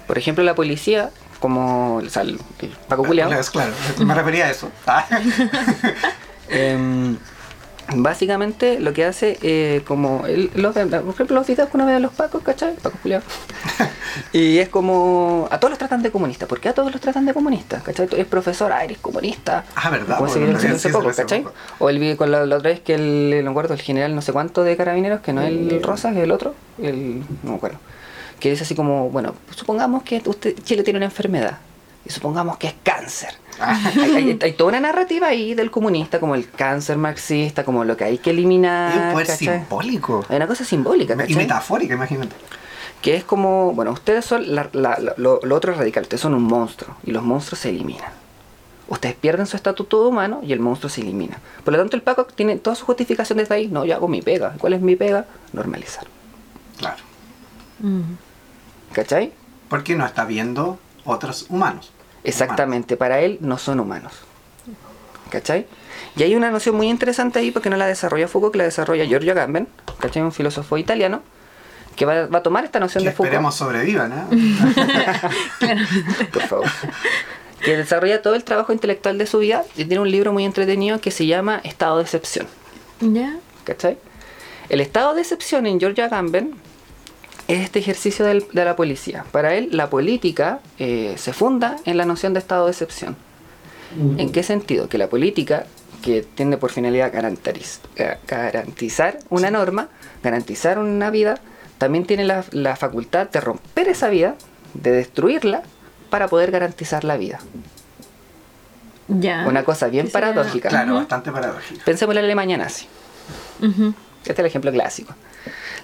S3: Por ejemplo, la policía, como o sea, el, Paco Culeado,
S1: Claro, claro, me refería a eso. Ah.
S3: Em, básicamente lo que hace, eh, como el- los, por ejemplo, los videos que uno ve de los pacos, ¿cachai? Pacos culiados. y es como, a todos los tratan de comunistas. ¿Por qué a todos los tratan de comunistas? ¿cachai? Tú eres profesor, ah, eres comunista.
S1: Ah, verdad, bueno, sí, sí,
S3: poco, ¿cachai? O el con la, la otra vez que el, no me acuerdo, el general no sé cuánto de carabineros, que no es el Rosa, que es el otro, el, no me acuerdo. Que dice así como, bueno, supongamos que usted, Chile tiene una enfermedad. Y supongamos que es cáncer. hay, hay- hay toda una narrativa ahí del comunista, como el cáncer marxista, como lo que hay que eliminar.
S1: Es un poder
S3: ¿cachai?
S1: simbólico.
S3: Hay una cosa simbólica,
S1: Y metafórica, imagínate.
S3: Que es como, bueno, ustedes son, la- la- la- lo, lo otro es radical, ustedes son un monstruo y los monstruos se eliminan. Ustedes pierden su estatuto humano y el monstruo se elimina. Por lo tanto, el Paco tiene toda su justificación desde ahí. No, yo hago mi pega. ¿Cuál es mi pega? Normalizar.
S1: Claro.
S2: Mm.
S3: ¿Cachai?
S1: Porque no está viendo otros humanos.
S3: Exactamente, para él no son humanos. ¿Cachai? Y hay una noción muy interesante ahí porque no la desarrolla Foucault, que la desarrolla Giorgio Agamben, ¿cachai? Un filósofo italiano, que va, va a tomar esta noción
S1: Que
S3: de Foucault.
S1: esperemos sobrevivan, ¿eh?
S3: por favor. Que desarrolla todo el trabajo intelectual de su vida y tiene un libro muy entretenido que se llama Estado de excepción.
S2: ¿Ya?
S3: ¿Cachai? El estado de excepción en George Agamben es este ejercicio del- de la policía. Para él, la política eh, se funda en la noción de estado de excepción. ¿En qué sentido? Que la política, que tiene por finalidad ga- garantizar una norma, garantizar una vida, también tiene la, la facultad de romper esa vida, de destruirla, para poder garantizar la vida.
S2: Ya.
S3: Una cosa bien
S2: sería-
S3: paradójica.
S1: Claro, bastante paradójico.
S3: Pensemos en la Alemania nazi.
S2: Ujú.
S3: Este es el ejemplo clásico.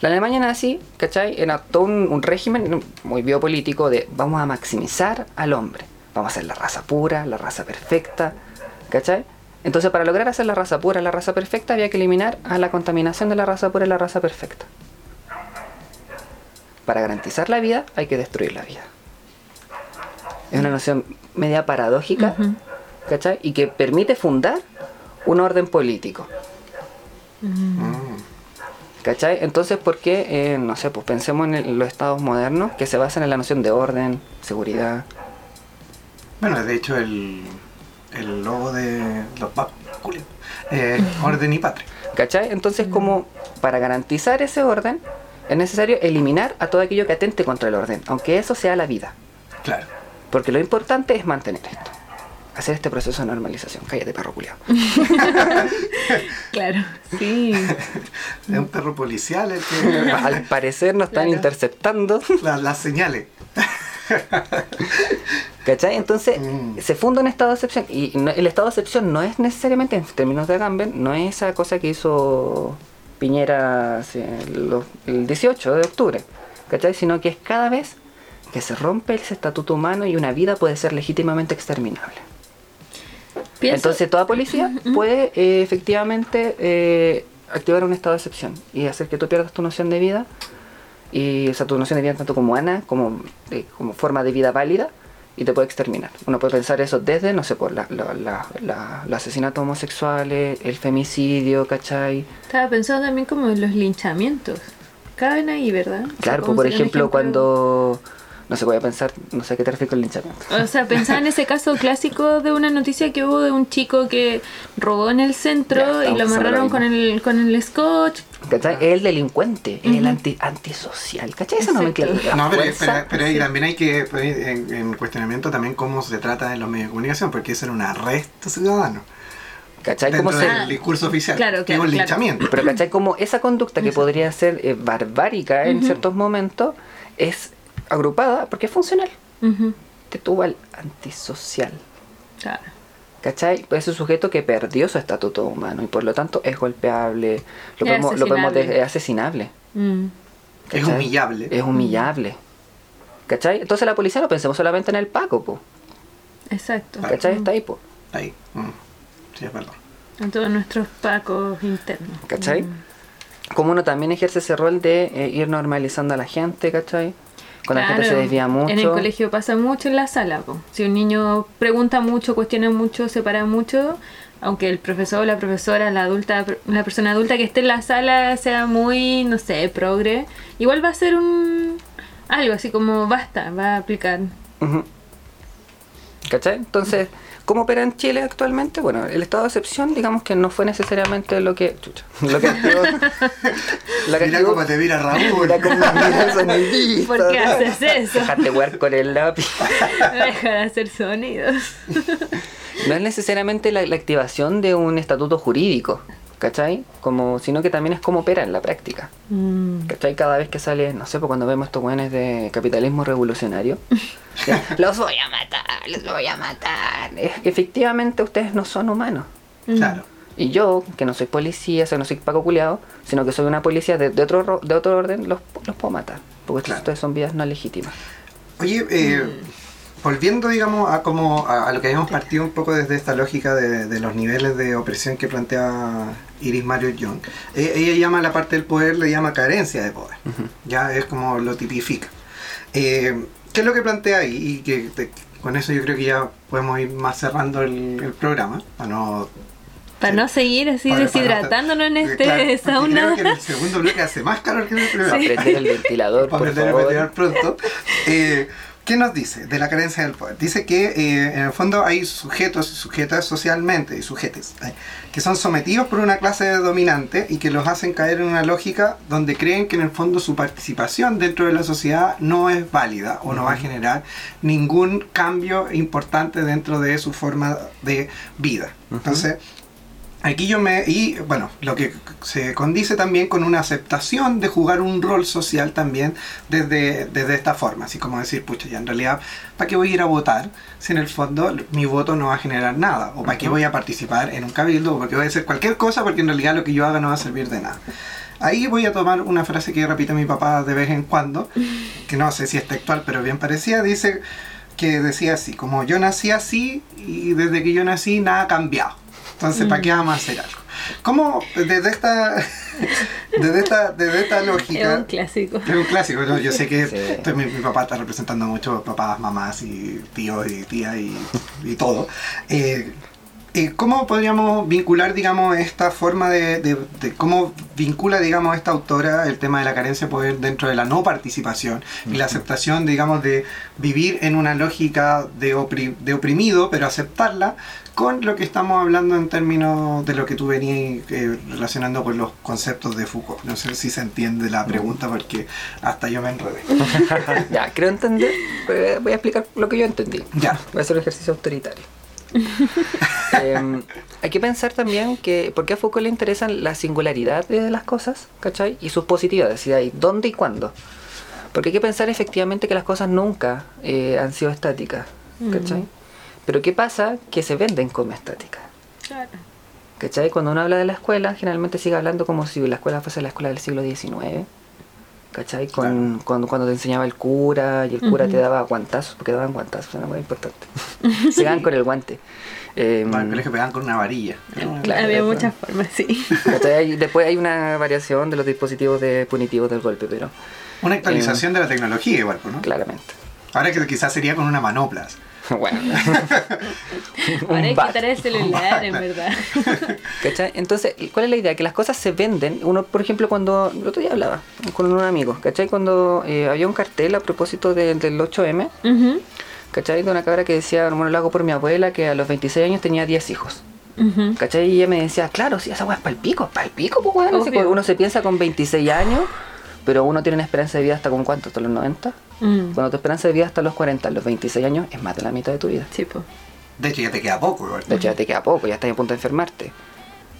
S3: La Alemania nazi, ¿cachai? Era todo un, un régimen muy biopolítico de vamos a maximizar al hombre. Vamos a hacer la raza pura, la raza perfecta, ¿cachai? Entonces para lograr hacer la raza pura, la raza perfecta, había que eliminar a la contaminación de la raza pura y la raza perfecta. Para garantizar la vida hay que destruir la vida. Es una noción media paradójica,
S2: Ujú.
S3: ¿cachai? Y que permite fundar un orden político.
S1: Mm.
S3: ¿Cachai? Entonces, ¿por qué? eh, no sé, pues pensemos en el- los estados modernos que se basan en la noción de orden, seguridad.
S1: Bueno, de hecho, el, el logo de los papas, Julio, eh, orden y patria.
S3: ¿Cachai? Entonces, como para garantizar ese orden, es necesario eliminar a todo aquello que atente contra el orden, aunque eso sea la vida.
S1: Claro.
S3: Porque lo importante es mantener esto. Hacer este proceso de normalización. Cállate, perro culiao.
S2: Claro. Sí.
S1: Es un perro policial el que
S3: Al parecer nos están
S2: Claro.
S3: interceptando.
S1: las las señales.
S3: ¿Cachai? Entonces
S1: Mm.
S3: se funda un estado de excepción. Y no- el estado de excepción no es necesariamente, en términos de Agamben, no es esa cosa que hizo Piñera lo- el 18 de octubre. ¿Cachai? Sino que es cada vez que se rompe ese estatuto humano y una vida puede ser legítimamente exterminable.
S2: Pienso-
S3: Entonces toda policía puede eh, efectivamente eh, activar un estado de excepción y hacer que tú pierdas tu noción de vida y o sea, tu noción de vida tanto como humana como, eh, como forma de vida válida y te puede exterminar. Uno puede pensar eso desde, no sé, por la, la, la- la- los asesinatos homosexuales, el femicidio, ¿cachai?
S2: Estaba pensando también como en los linchamientos. Caben ahí, ¿verdad? O sea,
S3: Claro, pues, por
S2: un
S3: ejemplo, cuando... No sé, voy a pensar, no sé a qué te refieres con linchamiento.
S2: O sea, pensaba en ese caso clásico de una noticia que hubo de un chico que robó en el centro y lo amarraron
S3: lo
S2: con el, con el scotch.
S3: ¿Cachai? Es el delincuente, es el anti, antisocial, ¿cachai? Esa nomenclatura.
S1: No, pero, pero- pero ahí también hay que poner en, en cuestionamiento también cómo se trata en los medios de comunicación, porque eso era un arresto ciudadano.
S3: ¿Cachai? Como
S1: Dentro
S3: se...
S1: del discurso oficial.
S2: Claro,
S1: que
S2: claro,
S1: un
S2: claro.
S1: linchamiento.
S3: Pero ¿cachai? Como esa conducta que podría ser eh, barbárica en ciertos momentos es agrupada porque es funcional. Tuvo al antisocial.
S2: Claro.
S3: ¿Cachai? Pues es un sujeto que perdió su estatuto humano y por lo tanto es golpeable, lo
S2: Es
S3: podemos, lo podemos de-
S2: asesinable.
S3: es asesinable.
S2: Mm.
S1: Es humillable.
S3: Es humillable. ¿Cachai? Entonces la policía no pensemos solamente en el Paco, po.
S2: Exacto.
S3: ¿Cachai? Está ahí, po.
S1: Ahí. Mm. Sí, es verdad.
S2: En todos nuestros pacos internos.
S3: ¿Cachai?
S2: Mm.
S3: Como uno también ejerce ese rol de eh, ir normalizando a la gente, ¿cachai? Cuando la gente se desvía mucho.
S2: En el colegio pasa mucho en la sala. po. Si un niño pregunta mucho, cuestiona mucho, se para mucho, aunque el profesor, la profesora, la adulta, la persona adulta que esté en la sala sea muy, no sé, progre, igual va a ser un algo así como basta, va a aplicar.
S3: ¿Cachai? Entonces, ¿cómo opera en Chile actualmente? Bueno, el estado de excepción, digamos que no fue necesariamente lo que. Chucha, lo que activó. que
S1: Mira
S3: activó-
S1: cómo te mira Raúl.
S3: Mira cómo mira el sonidista.
S2: ¿Por qué haces eso?
S3: Déjate jugar con el lápiz.
S2: Deja de hacer sonidos.
S3: No es necesariamente la, la activación de un estatuto jurídico, ¿cachai? Como, sino que también es cómo opera en la práctica.
S2: Mm.
S3: ¿Cachai? Cada vez que sale, no sé, pues cuando vemos estos weones de capitalismo revolucionario, los voy a matar, los voy a matar. Es que efectivamente ustedes no son humanos.
S1: Claro.
S3: Y yo, que no soy policía, o sea, no soy Paco Culeado, sino que soy una policía de, de otro, ro- de otro orden, los, los puedo matar. Porque
S1: Claro.
S3: ustedes son vidas no legítimas.
S1: Oye, eh, volviendo, digamos, a como a, a lo que habíamos partido un poco desde esta lógica de, de los niveles de opresión que plantea Iris Mario Young, eh, ella llama la parte del poder, le llama carencia de poder. Ya es como lo tipifica. Eh, ¿Qué es lo que plantea ahí? Y que te- con eso yo creo que ya podemos ir más cerrando el, el programa, para no
S2: Para
S1: Sí.
S2: no seguir así
S1: para- para no
S2: deshidratándonos en
S1: estar-
S2: este
S1: claro,
S2: sauna.
S1: Creo que en el segundo bloque hace más calor que en el primero.
S3: Aprender el ventilador,
S1: Para
S3: por
S1: aprender a
S3: favor.
S1: ventilar pronto. Eh, ¿Qué nos dice de la carencia del poder? Dice que eh, en el fondo hay sujetos y sujetas socialmente, y sujetes, eh, que son sometidos por una clase dominante y que los hacen caer en una lógica donde creen que en el fondo su participación dentro de la sociedad no es válida o no va a generar ningún cambio importante dentro de su forma de vida. Entonces, Aquí yo me... Y bueno, lo que se condice también con una aceptación de jugar un rol social también desde, desde esta forma. Así como decir, pucha, ya en realidad, ¿para qué voy a ir a votar si en el fondo mi voto no va a generar nada? ¿O para qué voy a participar en un cabildo? ¿O para qué voy a hacer cualquier cosa? Porque en realidad lo que yo haga no va a servir de nada. Ahí voy a tomar una frase que repite mi papá de vez en cuando, que no sé si es textual, pero bien parecida. Dice que decía así, como yo nací así y desde que yo nací nada ha cambiado. Entonces, ¿para qué vamos a hacer algo? ¿Cómo desde esta, desde esta, desde esta
S2: Es
S1: lógica...
S2: un clásico.
S1: Es un clásico, ¿no? Yo sé que
S3: Sí.
S1: esto- mi, mi papá está representando mucho papás, mamás y tíos y tías y, y todo. Eh, eh, ¿Cómo podríamos vincular, digamos, esta forma de, de- de cómo vincula, digamos, esta autora el tema de la carencia de poder dentro de la no participación y la aceptación, digamos, de vivir en una lógica de, opri- de oprimido, pero aceptarla con lo que estamos hablando en términos de lo que tú venías eh, relacionando con los conceptos de Foucault? No sé si se entiende la pregunta porque hasta yo me enredé.
S3: ya, creo entender. eh, Voy a explicar lo que yo entendí.
S1: Ya.
S3: Voy a hacer un ejercicio autoritario. Em, hay que pensar también que por qué a Foucault le interesan la singularidad de las cosas, ¿cachai? Y sus positividades, y ahí, dónde y cuándo. Porque hay que pensar efectivamente que las cosas nunca eh, han sido estáticas, ¿cachai? Pero ¿qué pasa? Que se venden como estáticas.
S2: Claro.
S3: ¿Cachai? Cuando uno habla de la escuela, generalmente sigue hablando como si la escuela fuese la escuela del siglo XIX. ¿Cachai? Con, cuando, cuando te enseñaba el cura y el cura te daba guantazos, porque daban guantazos, era muy importante. Se dan con el guante. Eh,
S1: Bueno, en el colegio pegaban con una varilla.
S3: Claro,
S2: Había muchas formas, sí.
S3: ¿cachai? Hay- Después hay una variación de los dispositivos de punitivos del golpe, pero
S1: Una actualización de la tecnología igual, pues, ¿no?
S3: claramente.
S1: Ahora que quizás sería con una manopla.
S3: bueno.
S2: Ahora hay que quitar el celular, en verdad.
S3: ¿Cachai? Entonces, ¿cuál es la idea? Que las cosas se venden. Uno, por ejemplo, cuando. El otro día hablaba con un amigo, ¿cachai? Cuando eh, había un cartel a propósito de- del 8M,
S2: Ujú,
S3: ¿cachai? De una cabra que decía, bueno, lo hago por mi abuela, que a los 26 años tenía 10 hijos. ¿cachai? Y ella me decía, claro, sí, esa weá es palpico, palpico, pues weón. Que Uno se piensa con 26 años, pero uno tiene una esperanza de vida hasta con cuánto, hasta los 90.
S2: Mm,
S3: Cuando tu esperanza de vida hasta los 40, los 26 años, es más de la mitad de tu vida.
S2: Sí, po.
S1: De hecho, ya te queda poco igual.
S3: De hecho, ya te queda poco, ya estás a punto de enfermarte.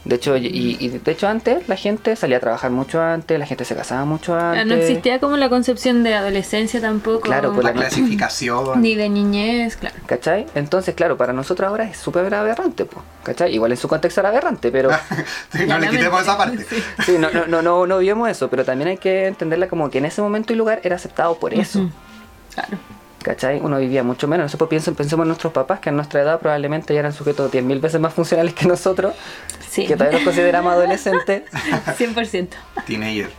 S3: De hecho, y, y de hecho antes la gente salía a trabajar mucho antes, la gente se casaba mucho antes.
S2: Ah, No existía como la concepción de adolescencia tampoco.
S3: Claro, pues
S1: La
S3: la-
S1: clasificación.
S2: Ni de niñez, claro.
S3: ¿Cachai? Entonces, claro, para nosotros ahora es súper aberrante, pues, ¿cachai? Igual en su contexto era aberrante, pero
S1: Sí, no le quitemos esa parte.
S3: sí, no, no, no, no, no vimos eso, pero también hay que entenderla como que en ese momento y lugar era aceptado por eso.
S2: Claro.
S3: ¿Cachai? Uno vivía mucho menos. Nosotros piensen, pensemos en nuestros papás que a nuestra edad probablemente ya eran sujetos 10.000 veces más funcionales que nosotros,
S2: Sí.
S3: que todavía los consideramos adolescentes.
S2: 100%.
S1: Teenager.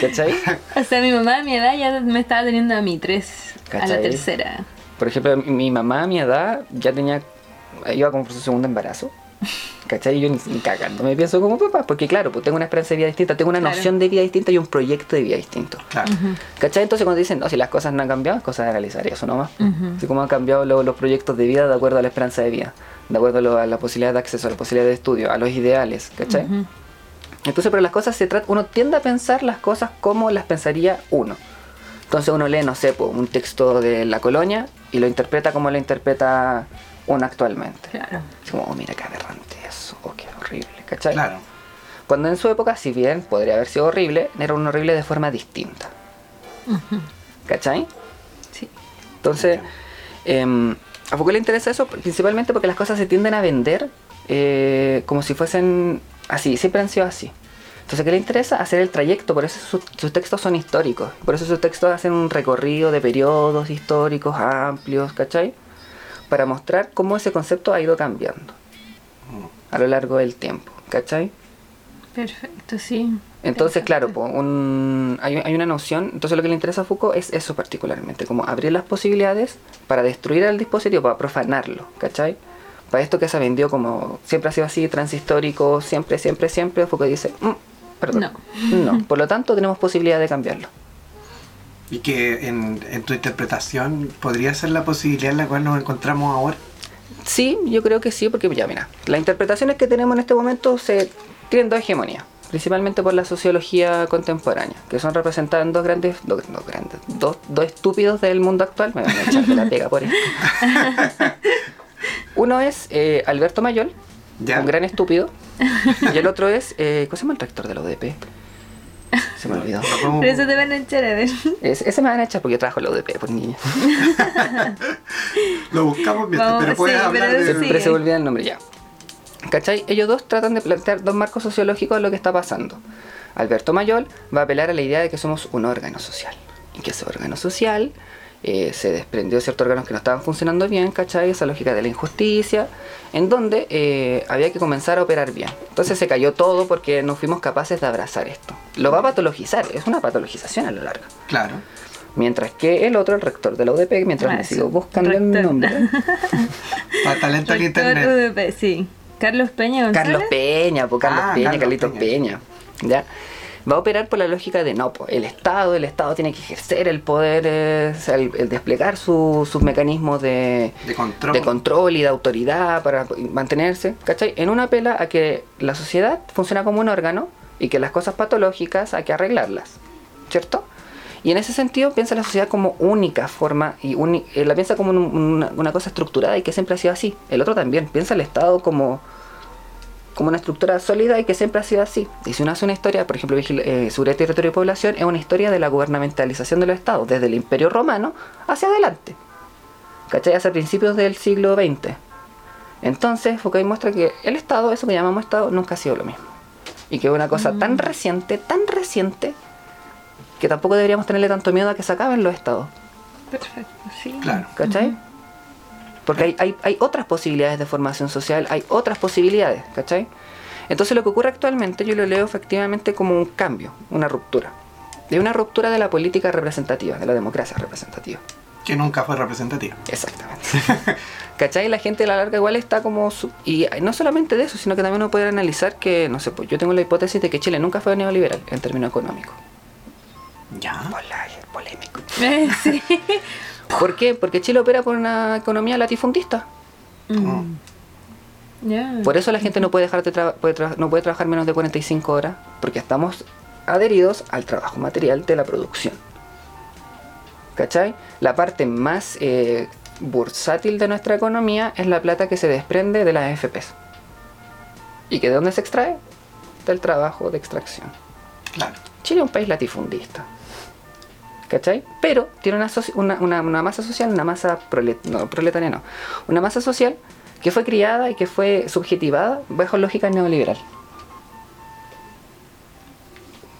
S3: ¿Cachai?
S2: O sea, mi mamá a mi edad ya me estaba teniendo a mí tres, a la tercera.
S3: Por ejemplo, mi- mi mamá a mi edad ya tenía, iba como por su segundo embarazo. ¿Cachai? Y yo ni, ni cagando me pienso como papá, porque claro, pues tengo una esperanza de vida distinta, tengo una
S2: Claro.
S3: noción de vida distinta y un proyecto de vida distinto.
S1: Claro.
S3: ¿Cachai? Entonces cuando dicen, no, si las cosas no han cambiado, es cosa de analizar eso nomás.
S2: Ujú.
S3: Así como han cambiado lo- los proyectos de vida de acuerdo a la esperanza de vida, de acuerdo a, lo- a la posibilidad de acceso, a la posibilidad de estudio, a los ideales, ¿cachai?
S2: Ujú.
S3: Entonces, pero las cosas se trata, uno tiende a pensar las cosas como las pensaría uno. Entonces uno lee, no sé, po, un texto de la colonia y lo interpreta como lo interpreta uno actualmente.
S2: Claro.
S3: Así como, oh, mira qué aberrante eso, oh, qué horrible, ¿cachai?
S1: Claro.
S3: Cuando en su época, si bien podría haber sido horrible, era un horrible de forma distinta. ¿Cachai?
S2: Sí.
S3: Entonces, em, a Foucault le interesa eso principalmente porque las cosas se tienden a vender eh, como si fuesen así, siempre han sido así. Entonces, ¿qué le interesa? Hacer el trayecto, por eso su- sus textos son históricos, por eso sus textos hacen un recorrido de periodos históricos amplios, ¿cachai? Para mostrar cómo ese concepto ha ido cambiando a lo largo del tiempo, ¿cachai?
S2: Perfecto, sí.
S3: Entonces, claro, un- hay, hay una noción, entonces lo que le interesa a Foucault es eso particularmente, como abrir las posibilidades para destruir al dispositivo, para profanarlo, ¿cachai? Para esto que se vendió como siempre ha sido así, transhistórico, siempre, siempre, siempre, Foucault dice, "Mm, perdón, no. Por lo tanto, tenemos posibilidad de cambiarlo.
S1: Y que en, en tu interpretación podría ser la posibilidad en la cual nos encontramos ahora.
S3: Sí, yo creo que sí, porque ya mira, las interpretaciones que tenemos en este momento se tienen dos hegemonías, principalmente por la sociología contemporánea, que son representadas en dos grandes, dos, grandes, dos, dos estúpidos del mundo actual, me van a echar de la pega por esto. Uno es eh, Alberto Mayol,
S1: Ya.
S3: un gran estúpido, y el otro es, eh, ¿cómo se llama el rector de la UDP? Se me olvidó.
S2: Pero eso te van a echar a ver.
S3: Es- ese me van a echar porque yo trabajo en la UDP, por niña.
S1: Lo buscamos mientras,
S2: Vamos,
S1: pero puedes
S2: sí,
S1: hablar
S2: pero
S1: de...
S2: sí.
S3: Siempre se olvida el nombre ya. ¿Cachai? Ellos dos tratan de plantear dos marcos sociológicos de lo que está pasando. Alberto Mayol va a apelar a la idea de que somos un órgano social. Y que ese órgano social eh, se desprendió de ciertos órganos que no estaban funcionando bien, ¿cachai? Esa lógica de la injusticia, en donde eh, había que comenzar a operar bien. Entonces se cayó todo porque no fuimos capaces de abrazar esto. Lo va a patologizar, es una patologización a lo largo.
S1: Claro.
S3: Mientras que el otro, el rector de la UDP, mientras
S2: Ah,
S3: me
S2: sí.
S3: sigo buscando el
S2: Rector.
S3: nombre.
S1: Para talento en
S2: Rector
S1: internet.
S2: UDP, sí. Carlos Peña González.
S3: Carlos Peña, pues Carlos
S1: Ah,
S3: Peña,
S1: Carlos
S3: Carlitos
S1: Peña.
S3: Peña. ¿Ya? Va a operar por la lógica de no, pues, el Estado, el Estado tiene que ejercer el poder, eh, o sea, el, el desplegar su- sus mecanismos de,
S1: De control.
S3: de control y de autoridad para mantenerse, ¿cachai? En una apela a que la sociedad funciona como un órgano y que las cosas patológicas hay que arreglarlas, ¿cierto? Y en ese sentido piensa la sociedad como única forma y eh, la piensa como un- una, una cosa estructurada y que siempre ha sido así. El otro también piensa el Estado como como una estructura sólida y que siempre ha sido así. Y si uno hace una historia, por ejemplo, eh, seguridad, territorio y población, es una historia de la gubernamentalización de los estados, desde el imperio romano hacia adelante. ¿Cachai? Hacia principios del siglo XX. Entonces, Foucault muestra que el estado, eso que llamamos estado, nunca ha sido lo mismo. Y que es una cosa tan reciente, tan reciente, que tampoco deberíamos tenerle tanto miedo a que se acaben los estados.
S2: Perfecto, sí.
S1: Claro.
S3: ¿Cachai? Porque hay, hay, hay otras posibilidades de formación social, hay otras posibilidades, ¿cachai? Entonces lo que ocurre actualmente yo lo leo efectivamente como un cambio, una ruptura. De una ruptura de la política representativa, de la democracia representativa.
S1: Que nunca fue representativa.
S3: Exactamente. ¿Cachai? La gente a la larga igual está como... Y no solamente de eso, sino que también uno puede analizar que, no sé, pues yo tengo la hipótesis de que Chile nunca fue neoliberal en términos económicos.
S1: Ya.
S3: Hola, es polémico.
S2: Eh, sí.
S3: ¿Por qué? Porque Chile opera por una economía latifundista.
S2: Mm. Ya.
S3: Por eso la gente no puede dejar de tra- puede tra- no puede trabajar menos de 45 horas, porque estamos adheridos al trabajo material de la producción. ¿Cachai? La parte más eh, bursátil de nuestra economía es la plata que se desprende de las FPs. ¿Y que de dónde se extrae? del trabajo de extracción.
S1: Claro.
S3: Chile es un país latifundista. ¿Cachai? Pero tiene una, una, una- una masa social, una masa prolet no, proletaria no, una masa social que fue criada y que fue subjetivada bajo lógica neoliberal.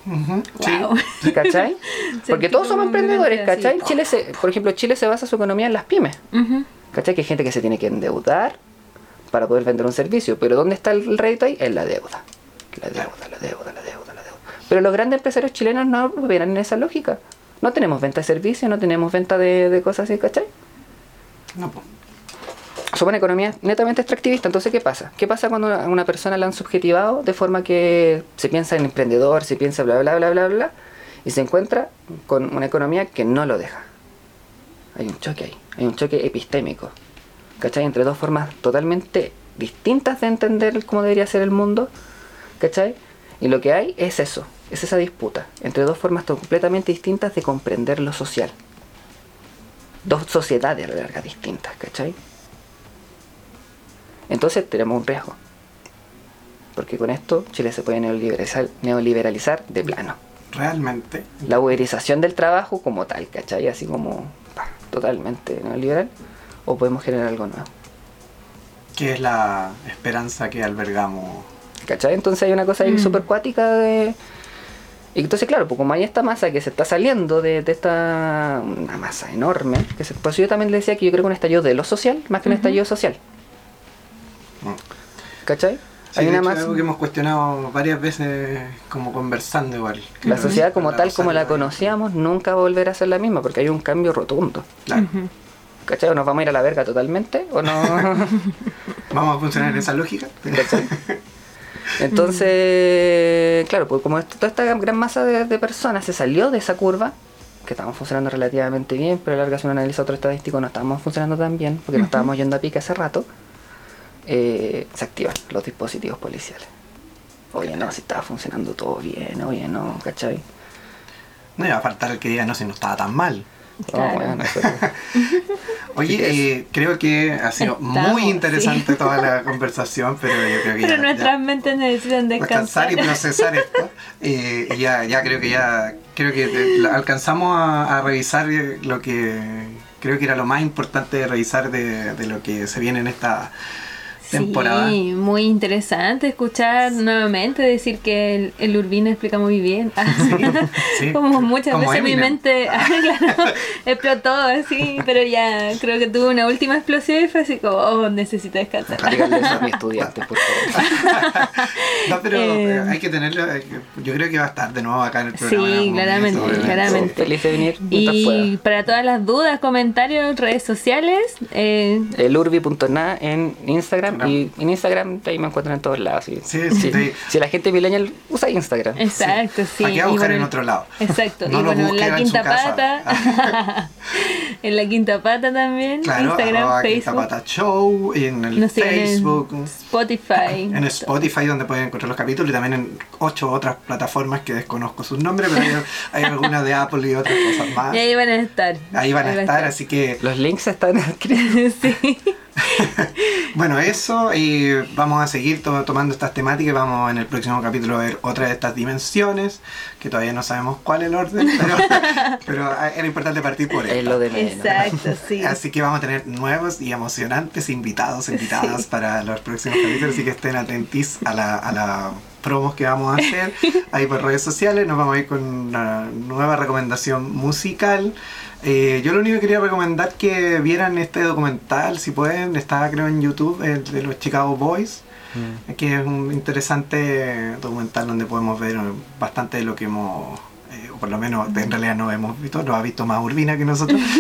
S1: Ujú, sí.
S2: Wow.
S3: ¿Cachai? Porque todos somos emprendedores,
S2: así.
S3: ¿cachai? Chile se, por ejemplo, Chile se basa su economía en las pymes. ¿Cachai? Que hay gente que se tiene que endeudar para poder vender un servicio. Pero ¿dónde está el rédito ahí? En la deuda. La deuda, la deuda, la deuda, la deuda. Pero los grandes empresarios chilenos no operan en esa lógica. No tenemos venta de servicios, no tenemos venta de, de cosas así, ¿cachai?
S1: No, po.
S3: Somos una economía netamente extractivista. Entonces, ¿qué pasa? ¿Qué pasa cuando a una persona la han subjetivado de forma que se piensa en emprendedor, se piensa bla, bla, bla, bla, bla, y se encuentra con una economía que no lo deja? Hay un choque ahí, hay un choque epistémico. ¿Cachai? Entre dos formas totalmente distintas de entender cómo debería ser el mundo. ¿Cachai? Y lo que hay es eso, es esa disputa entre dos formas completamente distintas de comprender lo social. Dos sociedades a la larga distintas, ¿cachai? Entonces tenemos un riesgo. Porque con esto Chile se puede neoliberalizar, neoliberalizar de plano.
S1: Realmente.
S3: La uberización del trabajo como tal, ¿cachai? Así como totalmente neoliberal. O podemos generar algo nuevo.
S1: Que es la esperanza que albergamos.
S3: ¿Cachai? Entonces hay una cosa ahí
S2: Mm.
S3: súper cuática de... Y entonces, claro, pues como hay esta masa que se está saliendo de, de esta... Una masa enorme. Que se, por eso yo también le decía que yo creo que un estallido de lo social más que un estallido social.
S1: Mm.
S3: ¿Cachai?
S1: Sí,
S3: hay
S1: de
S3: una
S1: hecho,
S3: masa...
S1: algo que hemos cuestionado varias veces como conversando igual.
S3: La sociedad como
S1: la
S3: tal, como la conocíamos, nunca va a volver a ser la misma porque hay un cambio rotundo.
S1: Claro.
S3: ¿Cachai? ¿O nos vamos a ir a la verga totalmente? ¿O no?
S1: Vamos a funcionar en esa lógica.
S3: ¿Cachai? Entonces, claro, pues como toda esta gran masa de, de personas se salió de esa curva, que estábamos funcionando relativamente bien, pero a la larga si uno analiza otro estadístico no estábamos funcionando tan bien, porque no
S2: Ujú.
S3: estábamos yendo a pique hace rato, eh, se activan los dispositivos policiales. Oye, no, si estaba funcionando todo bien, oye, no, ¿cachai?
S1: No iba a faltar el que diga no si no estaba tan mal.
S3: Bueno, eso-
S1: Oye, eh, creo que ha sido
S2: Estamos,
S1: muy interesante
S2: sí.
S1: toda la conversación, pero yo creo que
S2: Pero
S1: ya,
S2: nuestras
S1: ya
S2: mentes necesitan descansar.
S1: descansar y procesar esto. Eh, y ya, ya creo que ya creo que eh, alcanzamos a, a revisar lo que creo que era lo más importante de revisar de, de lo que se viene en esta temporada.
S2: Sí, muy interesante escuchar nuevamente decir que el, el Urbino explica muy bien. Ah,
S1: sí.
S2: Como muchas
S1: Como
S2: veces mi mente ah, claro, explotó así, pero ya creo que tuve una última explosión y fue así como, oh, necesito descansar.
S3: Díganle eso a mis estudiantes, por favor.
S1: No, pero
S2: Eh,
S1: eh, hay que tenerlo. Yo creo que va a estar de nuevo acá en el programa.
S2: Sí, claramente,
S1: momento,
S2: claramente.
S3: Feliz de venir
S2: Y
S3: pueda.
S2: para todas las dudas, comentarios, redes sociales, eh,
S3: El urbi.na en Instagram Y en Instagram ahí me encuentran en todos lados. Sí,
S1: Sí, sí, sí.
S3: Si la gente millennial usa Instagram.
S2: exacto, sí.
S1: ¿Para qué va a buscar
S2: bueno,
S1: en otro lado?
S2: Exacto,
S1: No
S2: y
S1: lo
S2: bueno, en la
S1: en su
S2: quinta
S1: casa.
S2: pata, en la quinta pata también,
S1: Claro,
S2: Instagram,
S1: arroba Quinta
S2: Facebook,
S1: Pata Show, en el Facebook.
S2: en Spotify,
S1: En Spotify donde pueden encontrar los capítulos y también en ocho otras plataformas que desconozco sus nombres, pero hay, hay algunas de Apple y otras cosas más.
S2: y ahí van a estar.
S1: Ahí van a
S2: va
S1: estar, así que
S3: Los links están escritos.
S2: sí.
S1: bueno, eso y vamos a seguir to- tomando estas temáticas. Vamos en el próximo capítulo a ver otra de estas dimensiones, que todavía no sabemos cuál es el orden, pero, pero era importante partir por
S3: Es
S1: esta.
S3: lo de menos.
S2: Exacto, sí.
S1: Así que vamos a tener nuevos y emocionantes invitados, invitadas para los próximos capítulos, así que estén atentis a la, a la promos que vamos a hacer ahí por redes sociales. Nos vamos a ir con una nueva recomendación musical. Eh, yo lo único que quería recomendar que vieran este documental, si pueden, está creo en YouTube, el de los Chicago Boys,
S3: Mm.
S1: que es un interesante documental donde podemos ver eh, bastante de lo que hemos eh, o por lo menos en realidad no hemos visto, lo ha visto más Urbina que nosotros.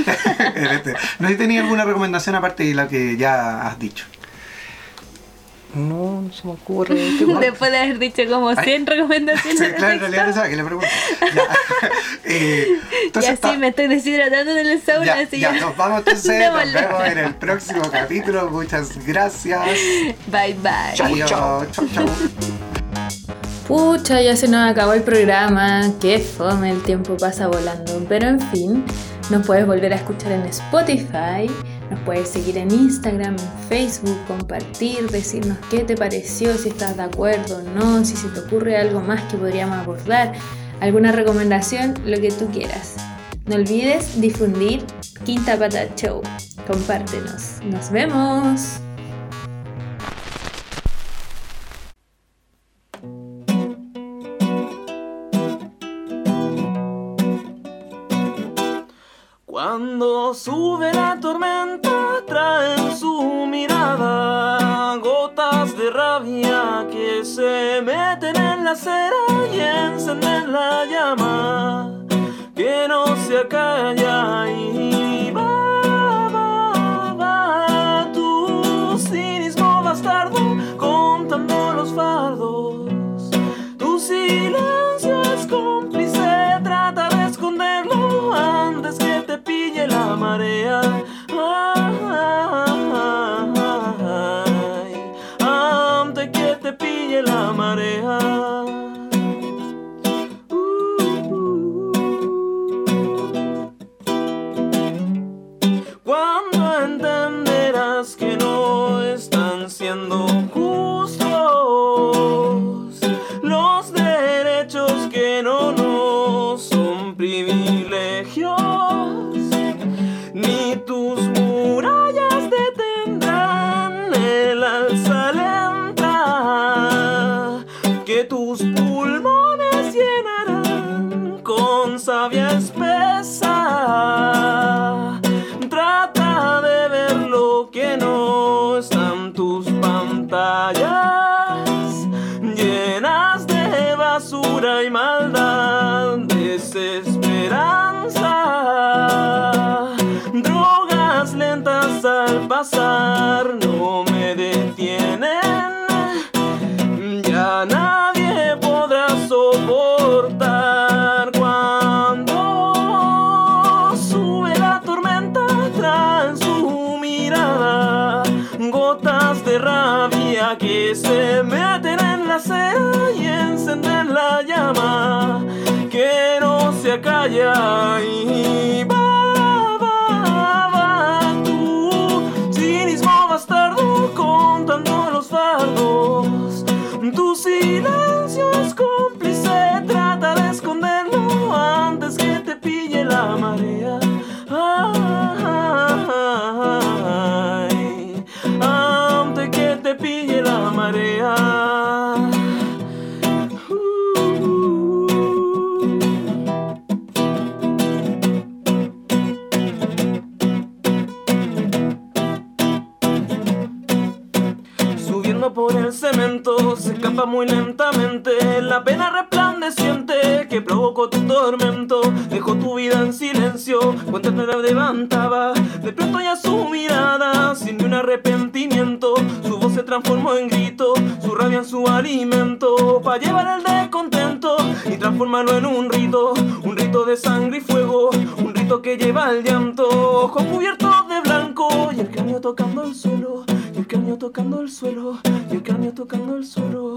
S1: Este, no sé si tenía alguna recomendación aparte de la que ya has dicho.
S3: No, no se me ocurre.
S2: Después de haber dicho como 100 recomendaciones.
S1: Sí, claro, en realidad no sabía que le pregunto. Ya. Eh,
S2: y
S1: entonces,
S2: así
S1: ta-
S2: me estoy deshidratando en el sauna,
S1: ya,
S2: así
S1: ya,
S2: ya.
S1: nos vamos entonces, nos vemos en el próximo capítulo. Muchas gracias.
S2: Bye bye.
S3: Chau,
S1: Adiós.
S3: chau.
S1: chau, chau.
S2: Pucha, ya se nos acabó el programa. Qué fome, el tiempo pasa volando. Pero en fin, Nos puedes volver a escuchar en Spotify, nos puedes seguir en Instagram, en Facebook, compartir, decirnos qué te pareció, si estás de acuerdo o no, si se te ocurre algo más que podríamos abordar, alguna recomendación, lo que tú quieras. No olvides difundir Quinta Pata Show. Compártenos. Nos vemos.
S5: Sube la tormenta, trae en su mirada gotas de rabia que se meten en la cera y encenden la llama que no se acalla y va, va, va tu cinismo bastardo contando los fardos. Tu silencio es cómplice, trata de esconderlo pille la marea. Ay, antes que te pille la marea. Basura y maldad, desesperanza. Drogas lentas al pasar no me detienen. Escapa muy lentamente la pena resplandeciente que provocó tu tormento. Dejó tu vida en silencio, cuando te la levantaba. De pronto ya su mirada, sin ni un arrepentimiento, su voz se transformó en grito, su rabia en su alimento, para llevar el descontento y transformarlo en un rito, un rito de sangre y fuego, un rito que lleva el llanto, ojos cubiertos de blanco y el cráneo tocando el suelo, y el cráneo tocando el suelo, y el tocando el suelo.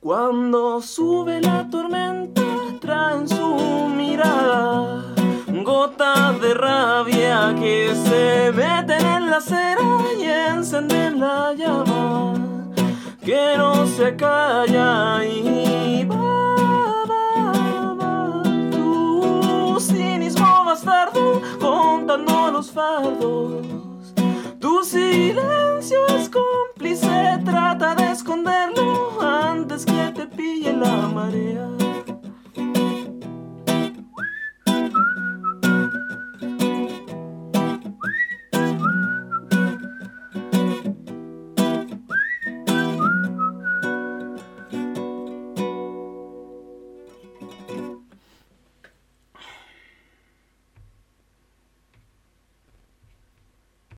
S5: Cuando sube la tormenta, trae en su mirada gotas de rabia que se meten en la cera y encenden la llama que no se calla y va, bastardo contando los fardos. Tu silencio es cómplice, trata de esconderlo antes que te pille la marea.